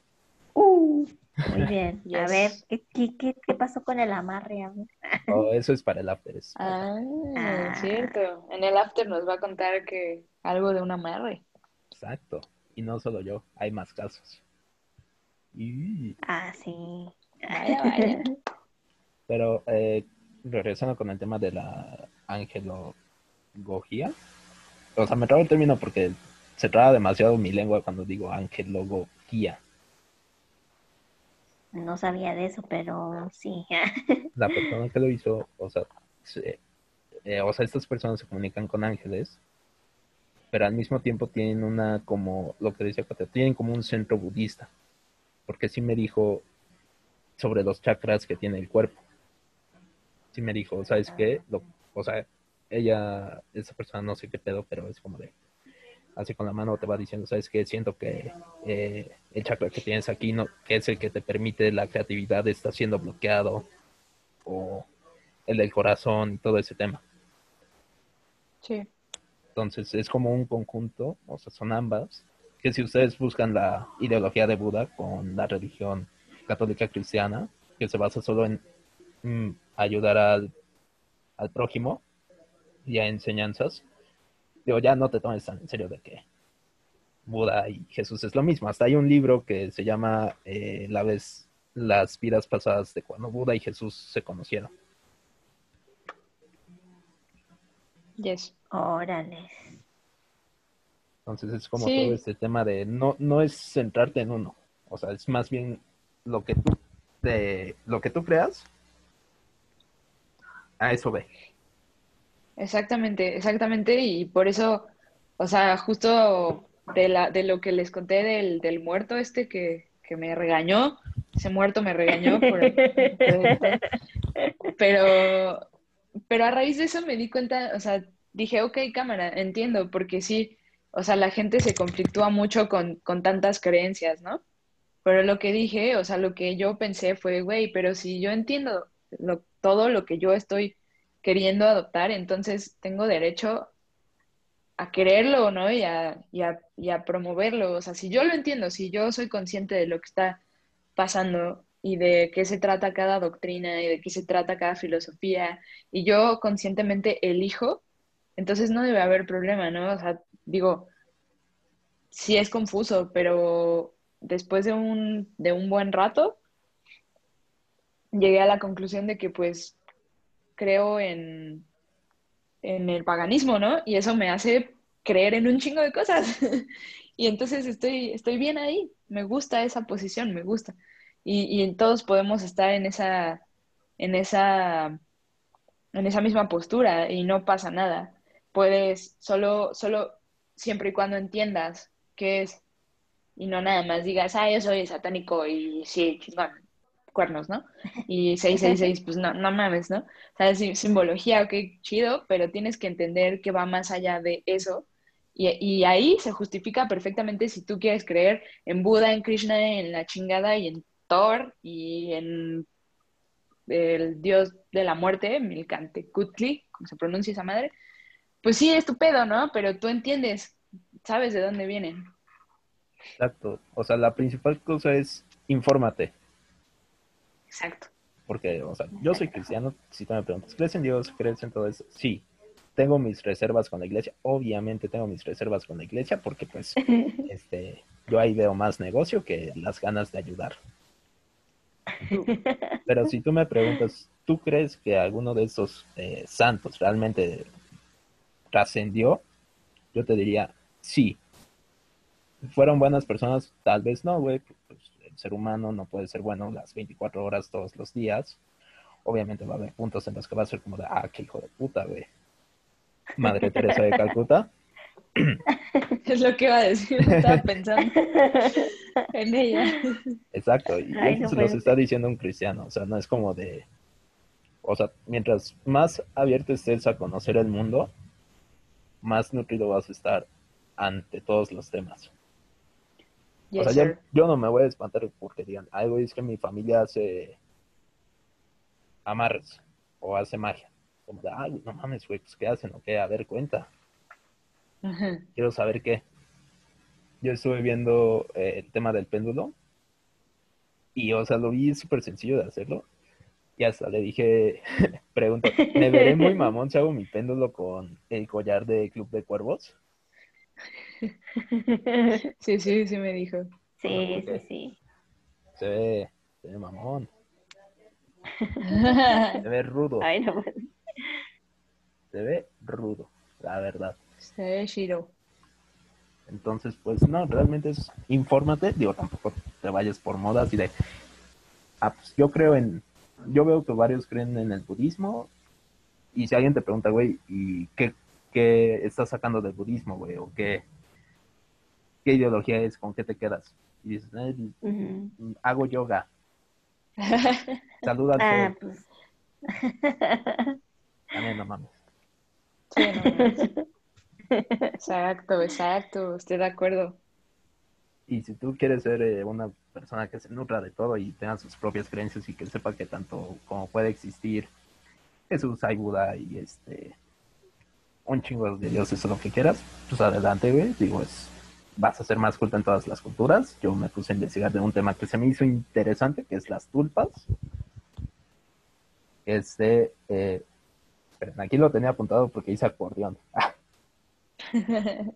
Uh, muy bien. A Yes. ver, ¿qué, qué, qué, qué pasó con el amarre? A ver. O eso es para el after. es- Ah, Ah. cierto. En el after nos va a contar que algo de un amarre. Exacto. Y no solo yo, hay más casos. Y- Ah, sí. Vaya, vaya. Pero eh, regresando con el tema de la angelología. O sea, me trabo el término porque se traba demasiado mi lengua cuando digo angelología. No sabía de eso, pero sí. la persona que lo hizo, o sea, se- eh, o sea, estas personas se comunican con ángeles, pero al mismo tiempo tienen una, como lo que decía Cate, tienen como un centro budista, porque sí me dijo sobre los chakras que tiene el cuerpo. Sí me dijo, ¿sabes qué? Lo, o sea, ella, esa persona no sé qué pedo, pero es como de, así con la mano te va diciendo, ¿sabes qué? Siento que eh, el chakra que tienes aquí, no, que es el que te permite la creatividad, está siendo bloqueado, o el del corazón y todo ese tema. Sí. Entonces es como un conjunto, o sea, son ambas, que si ustedes buscan la ideología de Buda con la religión católica cristiana, que se basa solo en mm, ayudar al, al prójimo y a enseñanzas, digo, ya no te tomes tan en serio de que Buda y Jesús es lo mismo. Hasta hay un libro que se llama eh, la vez, Las vidas pasadas de cuando Buda y Jesús se conocieron. Yes. Órale. Entonces es como Sí. todo este tema de no, no es centrarte en uno. O sea, es más bien lo que tú te, lo que tú creas, a eso ve. Exactamente, exactamente. Y por eso, o sea, justo de la, de lo que les conté del, del muerto este que, que me regañó, ese muerto me regañó por, pero, pero a raíz de eso me di cuenta, o sea, dije, ok, cámara, entiendo, porque sí, o sea, la gente se conflictúa mucho con, con tantas creencias, ¿no? Pero lo que dije, o sea, lo que yo pensé fue, güey, pero si yo entiendo lo- todo lo que yo estoy queriendo adoptar, entonces tengo derecho a quererlo, ¿no? Y a, y a- y a promoverlo. O sea, si yo lo entiendo, si yo soy consciente de lo que está pasando y de qué se trata cada doctrina y de qué se trata cada filosofía, y yo conscientemente elijo Entonces no debe haber problema, ¿no? O sea, digo, sí es confuso, pero después de un, de un buen rato, llegué a la conclusión de que pues creo en, en el paganismo, ¿no? Y eso me hace creer en un chingo de cosas. y entonces estoy, estoy bien ahí, me gusta esa posición, me gusta. Y, y todos podemos estar en esa, en esa, en esa misma postura y no pasa nada. Puedes solo, solo siempre y cuando entiendas qué es y no nada más digas, ah, yo soy satánico y sí, chingón, cuernos, ¿no? Y 666, pues no, no mames, ¿no? O sea, simbología, ok, chido, pero tienes que entender que va más allá de eso. Y, ahí se justifica perfectamente si tú quieres creer en Buda, en Krishna, en la chingada y en Thor y en el dios de la muerte, Milkante Kutli, como se pronuncia esa madre. Pues sí, es tu pedo, ¿no? Pero tú entiendes, sabes de dónde vienen. Exacto. O sea, la principal cosa es infórmate. Exacto. Porque, o sea, yo soy cristiano, si tú me preguntas, ¿crees en Dios? ¿Crees en todo eso? Sí. Tengo mis reservas con la iglesia, obviamente tengo mis reservas con la iglesia porque pues este yo ahí veo más negocio que las ganas de ayudar. Pero si tú me preguntas, ¿tú crees que alguno de esos eh, santos realmente trascendió? Yo te diría, sí. ¿Fueron buenas personas? Tal vez no, güey. Pues, ser humano no puede ser bueno las 24 horas todos los días. Obviamente va a haber puntos en los que va a ser como de, ah, qué hijo de puta, güey. Madre Teresa de Calcuta. Es lo que iba a decir, estaba pensando en ella. Exacto, y eso se los está diciendo un cristiano, o sea, no es como de, o sea, mientras más abierto estés a conocer el mundo, más nutrido vas a estar ante todos los temas. O sea, yo, no me voy a espantar porque digan, algo es que mi familia hace amarres o hace magia. Como de, ay, no mames, güey, pues, ¿qué hacen o qué? A ver, cuenta. Quiero saber qué. Yo estuve viendo eh, el tema del péndulo y, o sea, lo vi súper sencillo de hacerlo. Y hasta le dije, pregunto, ¿me veré muy mamón si hago mi péndulo con el collar de Club de Cuervos? Sí, sí, sí me dijo. Sí, sí, sí. Se ve, se ve mamón. se ve rudo. Ay, no. Pues. Se ve rudo, la verdad. Se ve Shiro. Entonces, pues no, realmente es infórmate, digo, tampoco te vayas por modas y de, ah, pues yo creo en, yo veo que varios creen en el budismo y si alguien te pregunta, güey, ¿y qué, qué estás sacando del budismo, güey? ¿O qué, qué ideología es? ¿Con qué te quedas? Y dices, eh, hago yoga. Saluda al ah, pues. También no mames. Sí, no mames. Exacto, exacto, estoy de acuerdo. Y si tú quieres ser eh, una persona que se nutra de todo y tenga sus propias creencias y que sepa que tanto como puede existir Jesús, hay Buda y este un chingo de dioses o lo que quieras, pues adelante, güey. Digo, es, vas a ser más culto en todas las culturas. Yo me puse a investigar de un tema que se me hizo interesante, que es las tulpas. Este, eh, aquí lo tenía apuntado porque hice acordeón.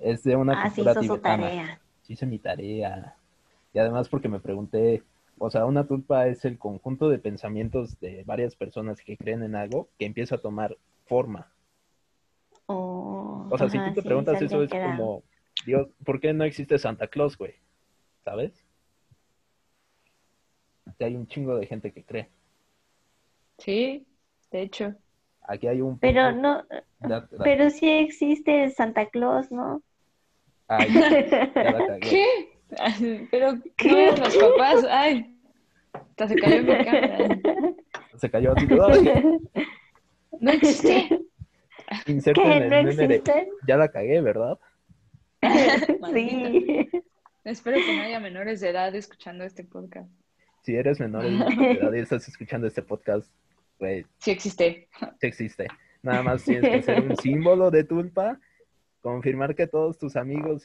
es de una ah, cultura tibetana. hice mi tarea. Y además porque me pregunté, o sea, una tulpa es el conjunto de pensamientos de varias personas que creen en algo que empieza a tomar forma. Oh, o sea, si tú te preguntas eso es como, Dios, ¿por qué no existe Santa Claus, güey? ¿Sabes? Que hay un chingo de gente que cree. Sí, de hecho. Aquí hay un... Pero no, pero sí existe Santa Claus, ¿no? Ay, ya ¿Qué? Pero ¿qué? los papás, ay, hasta se cayó mi cámara. Se cayó así No existe. Inserten ¿Qué? ¿No existe? Ya la cagué, ¿verdad? sí. Espero que no haya menores de edad escuchando este podcast. Si eres menor de edad y estás escuchando este podcast, pues... Sí existe. Sí existe. Nada más tienes que ser un símbolo de tulpa, confirmar que todos tus amigos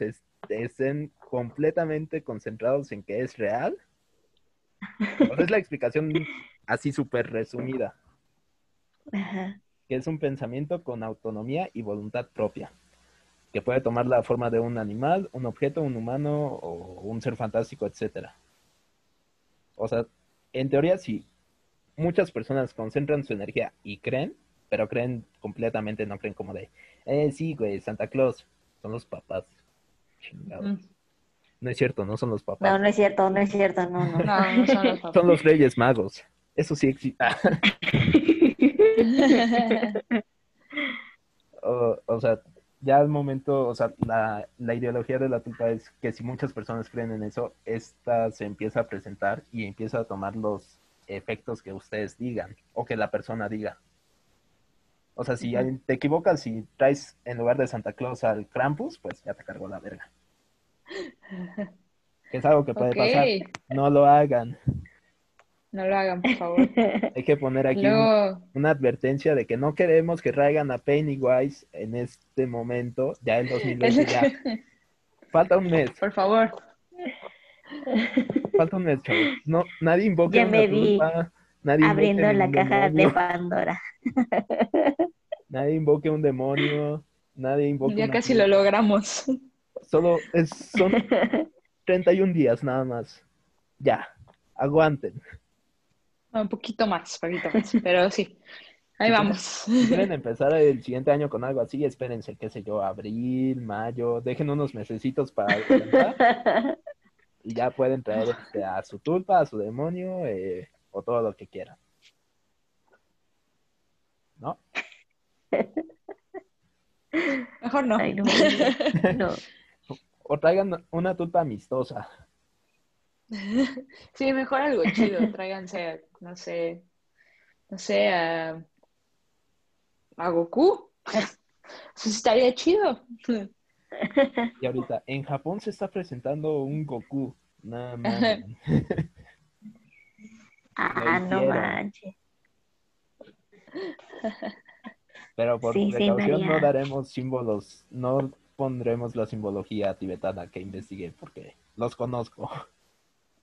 estén completamente concentrados en que es real. Es la explicación así súper resumida. Que es un pensamiento con autonomía y voluntad propia, que puede tomar la forma de un animal, un objeto, un humano o un ser fantástico, etc. O sea, en teoría, si muchas personas concentran su energía y creen, pero creen completamente, no creen como de, eh, sí, güey, Santa Claus, son los papás. Chingado. Mm. No es cierto, no son los papás. No, no es cierto, no es cierto, no, no. No, no son los papás. Son los reyes magos. Eso sí existe. o, o sea, ya al momento, o sea, la, la ideología de la tulpa es que si muchas personas creen en eso, esta se empieza a presentar y empieza a tomar los efectos que ustedes digan o que la persona diga. O sea, si te equivocas y traes en lugar de Santa Claus al Krampus, pues ya te cargó la verga. Que es algo que puede pasar. No lo hagan. No lo hagan, por favor. Hay que poner aquí un- una advertencia de que no queremos que traigan a Pennywise en este momento, ya en es lo 2020 ya. que- Falta un mes, por favor. falta un mes, chavos. No, nadie invoque Ya una me vi nadie Abriendo la caja de Pandora. nadie invoque un demonio, nadie invoque Ya una casi lo logramos. Solo es, son 31 días nada más. Ya, aguanten. Un poquito más, un poquito más, pero sí. Ahí vamos. Si quieren empezar el siguiente año con algo así, espérense, qué sé yo, abril, mayo, dejen unos mesecitos para aguantar. y ya pueden traer este, a su tulpa, a su demonio eh, o todo lo que quieran. ¿No? Mejor no. Ay, no. No. O traigan una tulpa amistosa. Sí, mejor algo chido. Tráiganse, no sé, no sé, a, a Goku. Eso estaría chido. Y ahorita, en Japón se está presentando un Goku. Nada más. Ah, no manches. Pero por Sí, sí, precaución no daremos símbolos, no pondremos la simbología tibetana que investigué porque los conozco.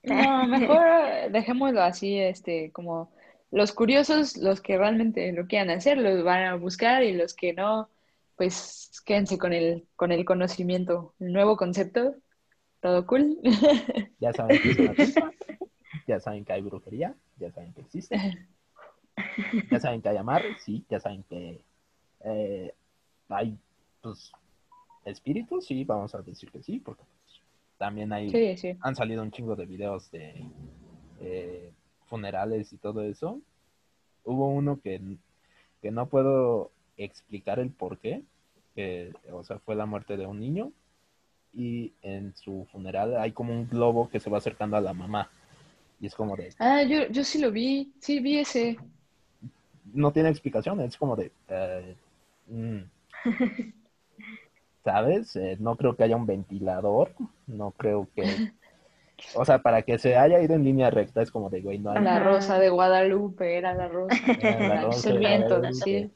No, mejor eh, dejémoslo así, este, como los curiosos, los que realmente lo quieran hacer, los van a buscar y los que no, pues quédense con el, con el conocimiento, el nuevo concepto, todo cool. Ya saben que es una tulpa, ya saben que hay brujería, ya saben que existe, ya saben que hay amarres, sí, ya saben que eh, hay pues espíritus, sí, vamos a decir que sí, porque también hay, Sí, sí. han salido un chingo de videos de eh, funerales y todo eso. Hubo uno que, que no puedo explicar el por qué, que, o sea, fue la muerte de un niño y en su funeral hay como un globo que se va acercando a la mamá y es como de, Ah, yo, yo sí lo vi, sí vi ese. no tiene explicación, es como de, eh, mm, ¿sabes? Eh, no creo que haya un ventilador, no creo que, o sea, para que se haya ido en línea recta es como de, güey, no hay La rosa de Guadalupe, era la rosa. Era la La rosa el viento, sí,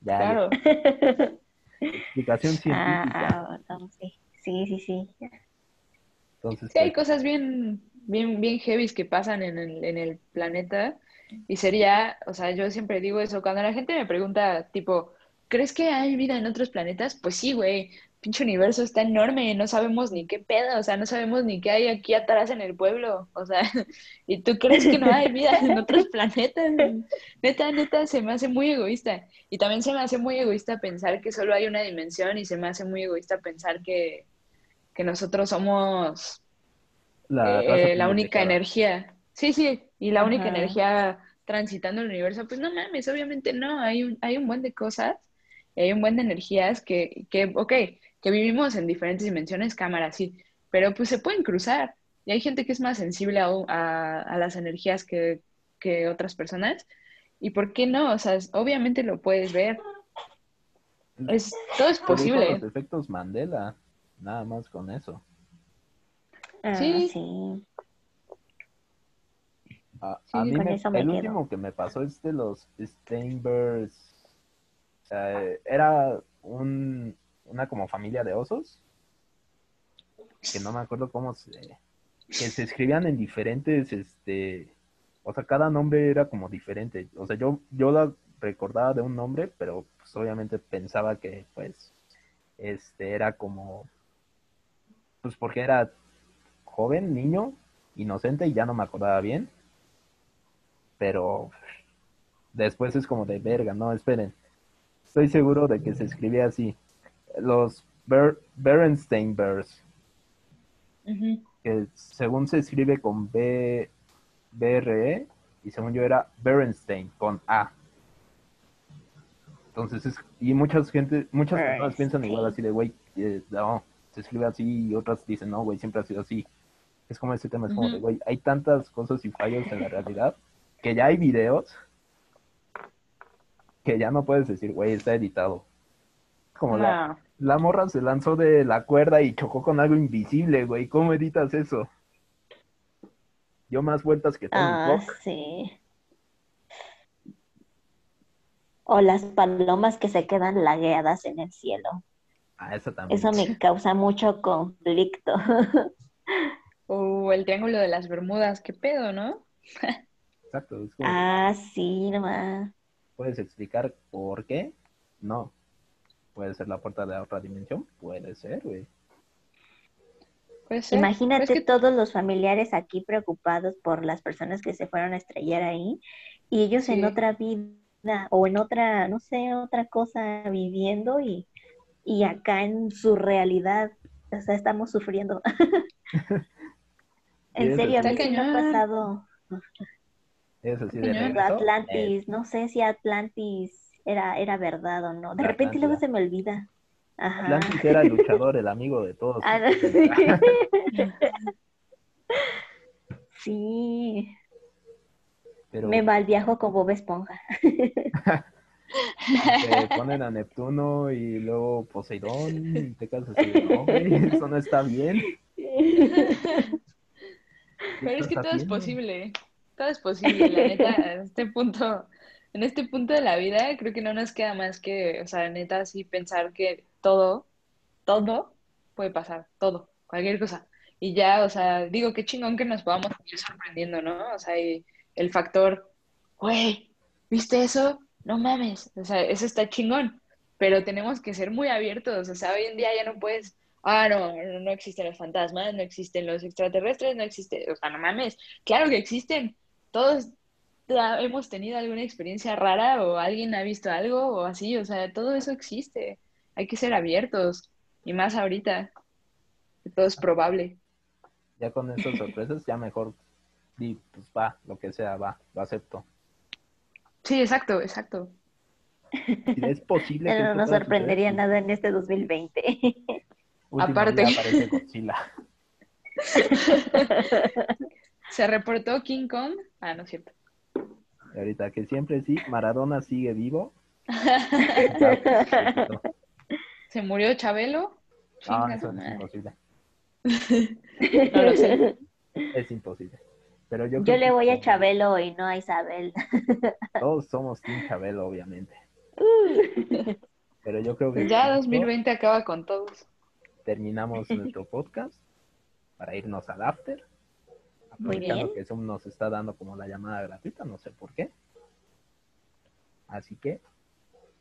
ya, claro. explicación científica. Ah, no, sí. Sí, sí, sí. Entonces, Sí, hay pues, cosas bien, bien, bien heavies que pasan en el, en el planeta. Y sería, o sea, yo siempre digo eso, cuando la gente me pregunta, tipo, ¿crees que hay vida en otros planetas? Pues sí, güey, pinche universo está enorme, no sabemos ni qué pedo, o sea, no sabemos ni qué hay aquí atrás en el pueblo, o sea, ¿y tú crees que no hay vida en otros planetas? Neta, neta, se me hace muy egoísta. Y también se me hace muy egoísta pensar que solo hay una dimensión y se me hace muy egoísta pensar que, que nosotros somos la, eh, la única energía. Sí, sí, y la única Ajá. energía transitando el universo, pues no mames, obviamente no, hay un, hay un buen de cosas, y hay un buen de energías que, que, ok, que vivimos en diferentes dimensiones, cámara, sí, pero pues se pueden cruzar, y hay gente que es más sensible a, a- a las energías que, que otras personas, y ¿por qué no? O sea, obviamente lo puedes ver, es, todo es posible. los efectos Mandela, nada más con eso. Ah, Sí. sí. A, Sí, a mí con me- eso me el quedo. último que me pasó es de los Steinbergs. Era un, una como familia de osos, que no me acuerdo cómo se... que se escribían en diferentes, este... O sea, cada nombre era como diferente. O sea, yo, yo la recordaba de un nombre, pero pues, obviamente pensaba que pues este era como pues porque era joven, niño, inocente y ya no me acordaba bien. Pero después es como de verga, no, esperen. Estoy seguro de que se escribía así. Los Ber Berenstein Bears. Que según se escribe con B, BRE y según yo era Berenstein con A. Entonces, es, y muchas gente, muchas personas piensan igual así de, güey, eh, no, se escribe así y otras dicen, no, güey, siempre ha sido así. Es como ese tema, es como de, güey, hay tantas cosas y fallos en la realidad que ya hay videos que ya no puedes decir, güey, está editado. Como la, la morra se lanzó de la cuerda y chocó con algo invisible, güey. ¿Cómo editas eso? Yo más vueltas que todo ah, sí. O las palomas que se quedan lagueadas en el cielo. Ah, eso también. Eso me causa mucho conflicto. O el triángulo de las Bermudas, qué pedo, ¿no? Exacto. Ah, sí, nomás. ¿Puedes explicar por qué? No. ¿Puede ser la puerta de otra dimensión? Puede ser, güey. Imagínate todos los familiares aquí preocupados por las personas que se fueron a estrellar ahí y ellos en otra vida o en otra, no sé, otra cosa viviendo y, y acá en su realidad, o sea, estamos sufriendo. en serio, a mí me ha pasado. Eso sí, de Atlantis, no sé si Atlantis era, era verdad o no. De repente luego se me olvida. Ajá. Atlantis era el luchador, el amigo de todos. Ah, sí. Pero... Me va el viajo con Bob Esponja. te ponen a Neptuno y luego Poseidón y te casas así, no, eso no está bien. Pero es que todo es posible, todo es posible, la neta, en este punto, en este punto de la vida creo que no nos queda más que, o sea, neta, así pensar que todo, todo puede pasar, todo, cualquier cosa. Y ya, o sea, digo, qué chingón que nos podamos ir sorprendiendo, ¿no? O sea, el factor, güey, ¿viste eso? No mames, o sea, eso está chingón, pero tenemos que ser muy abiertos, o sea, hoy en día ya no puedes, ah, no, no existen los fantasmas, no existen los extraterrestres, no existe, o sea, no mames, claro que existen, todos hemos tenido alguna experiencia rara o alguien ha visto algo o así, o sea, todo eso existe hay que ser abiertos, y más ahorita, que todo es probable. Ya con esas sorpresas, ya mejor, di, pues va, lo que sea, va, lo acepto. Sí, exacto, exacto. es posible Pero no nos sorprendería nada en este 2020. Aparte. Aparece Godzilla. ¿Se reportó King Kong? Ah, no es cierto. Y ahorita que siempre sí, Maradona sigue vivo. ¿Se murió Chabelo? No, eso es imposible. no lo sé. Es imposible. Pero yo, yo le voy a Chabelo y no a Isabel. Todos somos Team Chabelo, obviamente. Pero yo creo que... Ya 2020 acaba con todos. Terminamos nuestro podcast para irnos al after. Aprovechando que Zoom nos está dando como la llamada gratuita, no sé por qué. Así que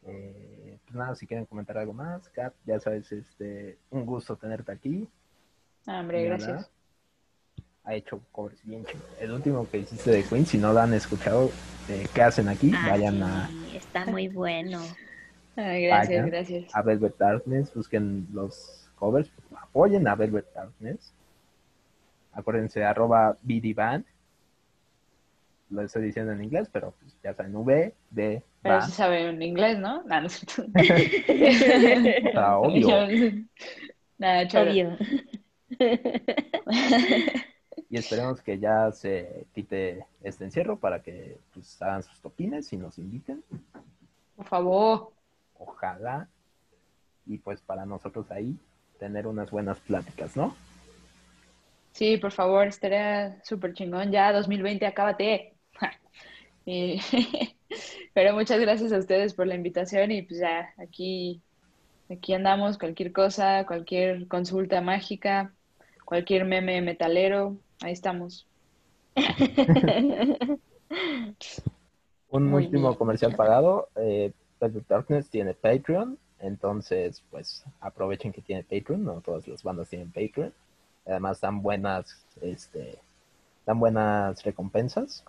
eh, pues nada, si quieren comentar algo más, Kat, ya sabes, este, un gusto tenerte aquí. Ah, hombre, gracias. Ha hecho covers bien El último que hiciste de Queen, si no lo han escuchado, eh, ¿qué hacen aquí? Ah, Vayan a. Está muy bueno. gracias, gracias. A Velvet Darkness, busquen los covers, apoyen a Velvet Darkness. Acuérdense, arroba BDBand lo estoy diciendo en inglés, pero pues, ya saben, V, D, Pero se sabe en inglés, ¿no? No, no sé. Está obvio. Nada, obvio. y esperemos que ya se quite este encierro para que pues, hagan sus topines y nos inviten. Por favor. Ojalá. Y pues para nosotros ahí tener unas buenas pláticas, ¿no? Sí, por favor, estaría súper chingón. Ya 2020, acábate. pero muchas gracias a ustedes por la invitación y pues ya aquí, aquí andamos, cualquier cosa, cualquier consulta mágica, cualquier meme metalero, ahí estamos. Un Muy último bien, comercial pagado. Eh, Velvet Darkness tiene Patreon. Entonces, pues aprovechen que tiene Patreon. No todas las bandas tienen Patreon. Además, dan buenas, este, dan buenas recompensas.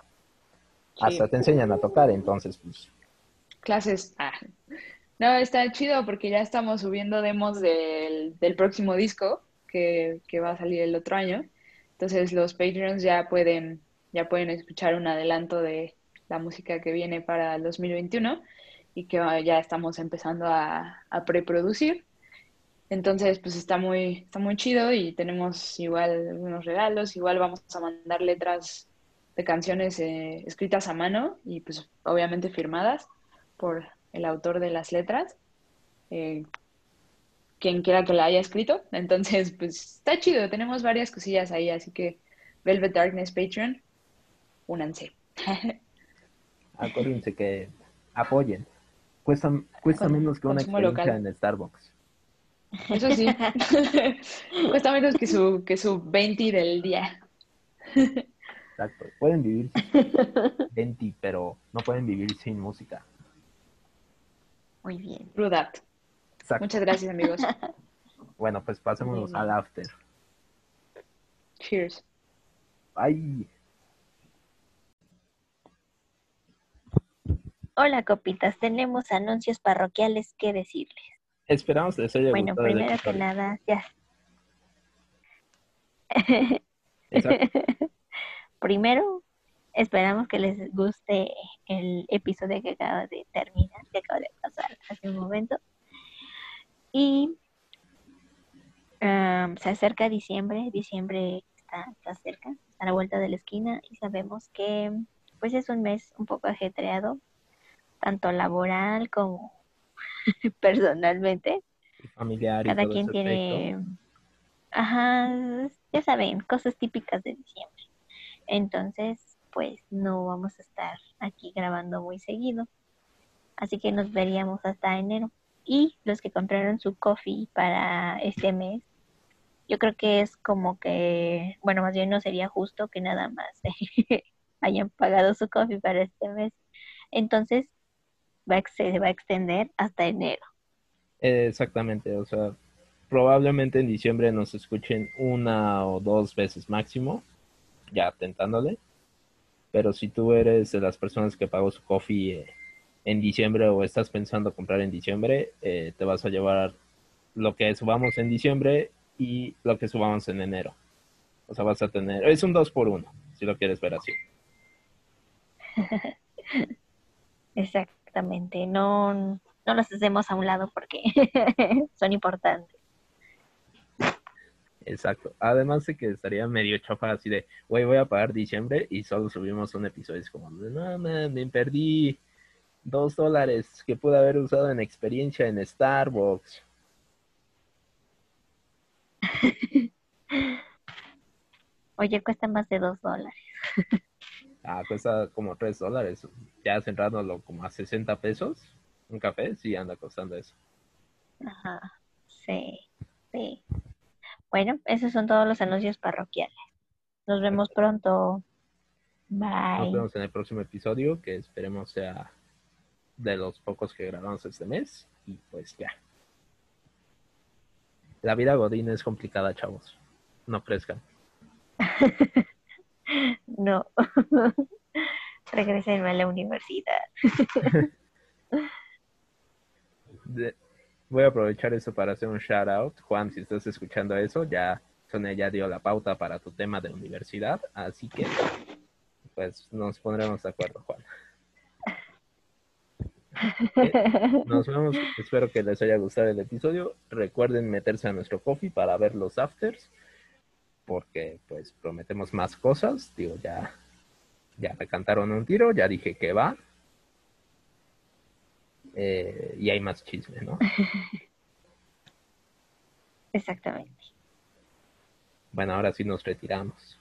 Hasta te enseñan a tocar. Entonces, pues, Clases. Ah. No, está chido porque ya estamos subiendo demos del, del próximo disco que, que va a salir el otro año. Entonces los Patreons ya pueden, ya pueden escuchar un adelanto de la música que viene para el 2021 y que ya estamos empezando a, a preproducir. Entonces, pues está muy, está muy chido y tenemos igual algunos regalos, igual vamos a mandar letras de canciones eh, escritas a mano y pues obviamente firmadas por el autor de las letras, eh, quien quiera que la haya escrito. Entonces, pues está chido, tenemos varias cosillas ahí, así que Velvet Darkness Patreon, únanse. acuérdense que apoyen. Cuesta, cuesta menos que una experiencia local. en Starbucks. Eso sí, cuesta menos que su, que su 20 del día. Exacto. Pueden vivir sin 20, pero no pueden vivir sin música. Muy bien. True that. Exacto. Muchas gracias, amigos. Bueno, pues pasémonos al after. Cheers. Ay, Hola, copitas. Tenemos anuncios parroquiales que decirles. Esperamos les haya Bueno, gustado el primero que nada, ya. Primero, esperamos que les guste el episodio que acaba de terminar, que acaba de pasar hace un momento. Y am, se acerca diciembre, diciembre está, está cerca, está a la vuelta de la esquina y sabemos que pues es un mes un poco ajetreado, tanto laboral como personalmente. Familiar y Cada todo quien tiene, aspecto. ajá, ya saben, cosas típicas de diciembre. Entonces, pues no vamos a estar aquí grabando muy seguido. Así que nos veríamos hasta enero. Y los que compraron su coffee para este mes, yo creo que es como que, bueno, más bien no sería justo que nada más hayan pagado su coffee para este mes. Entonces, va a, ex- se va a extender hasta enero. Exactamente, o sea, probablemente en diciembre nos escuchen una o dos veces máximo, ya tentándole. Pero si tú eres de las personas que pagó su coffee eh, en diciembre o estás pensando comprar en diciembre, eh, te vas a llevar lo que subamos en diciembre y lo que subamos en enero. O sea, vas a tener, es un 2 por 1 si lo quieres ver así. Exactamente, no, no los hacemos a un lado porque son importantes. Exacto. Además de que estaría medio chafa así de, güey, voy a pagar diciembre y solo subimos un episodio. Es como, no, man, me perdí dos dólares que pude haber usado en experiencia en Starbucks. Oye, cuesta más de dos dólares. Ah, cuesta como tres dólares. Ya cerrándolo como a 60 pesos. Un café, sí anda costando eso. Ajá, sí, sí. Bueno, esos son todos los anuncios parroquiales. Nos vemos pronto. Nos Bye. vemos en el próximo episodio, que esperemos sea de los pocos que grabamos este mes. Y pues ya. La vida Godín es complicada, chavos. No crezcan. No. Regrésenme a la universidad. Voy a aprovechar eso para hacer un shout out. Juan, si estás escuchando eso, ya Sonia ya dio la pauta para tu tema de universidad, así que pues nos pondremos de acuerdo, Juan. Nos vemos, espero que les haya gustado el episodio. Recuerden meterse a nuestro coffee para ver los afters, porque pues prometemos más cosas. Digo, ya, ya me cantaron un tiro, ya dije que va. Eh, y hay más chisme, ¿no? Exactamente. Bueno, ahora sí nos retiramos.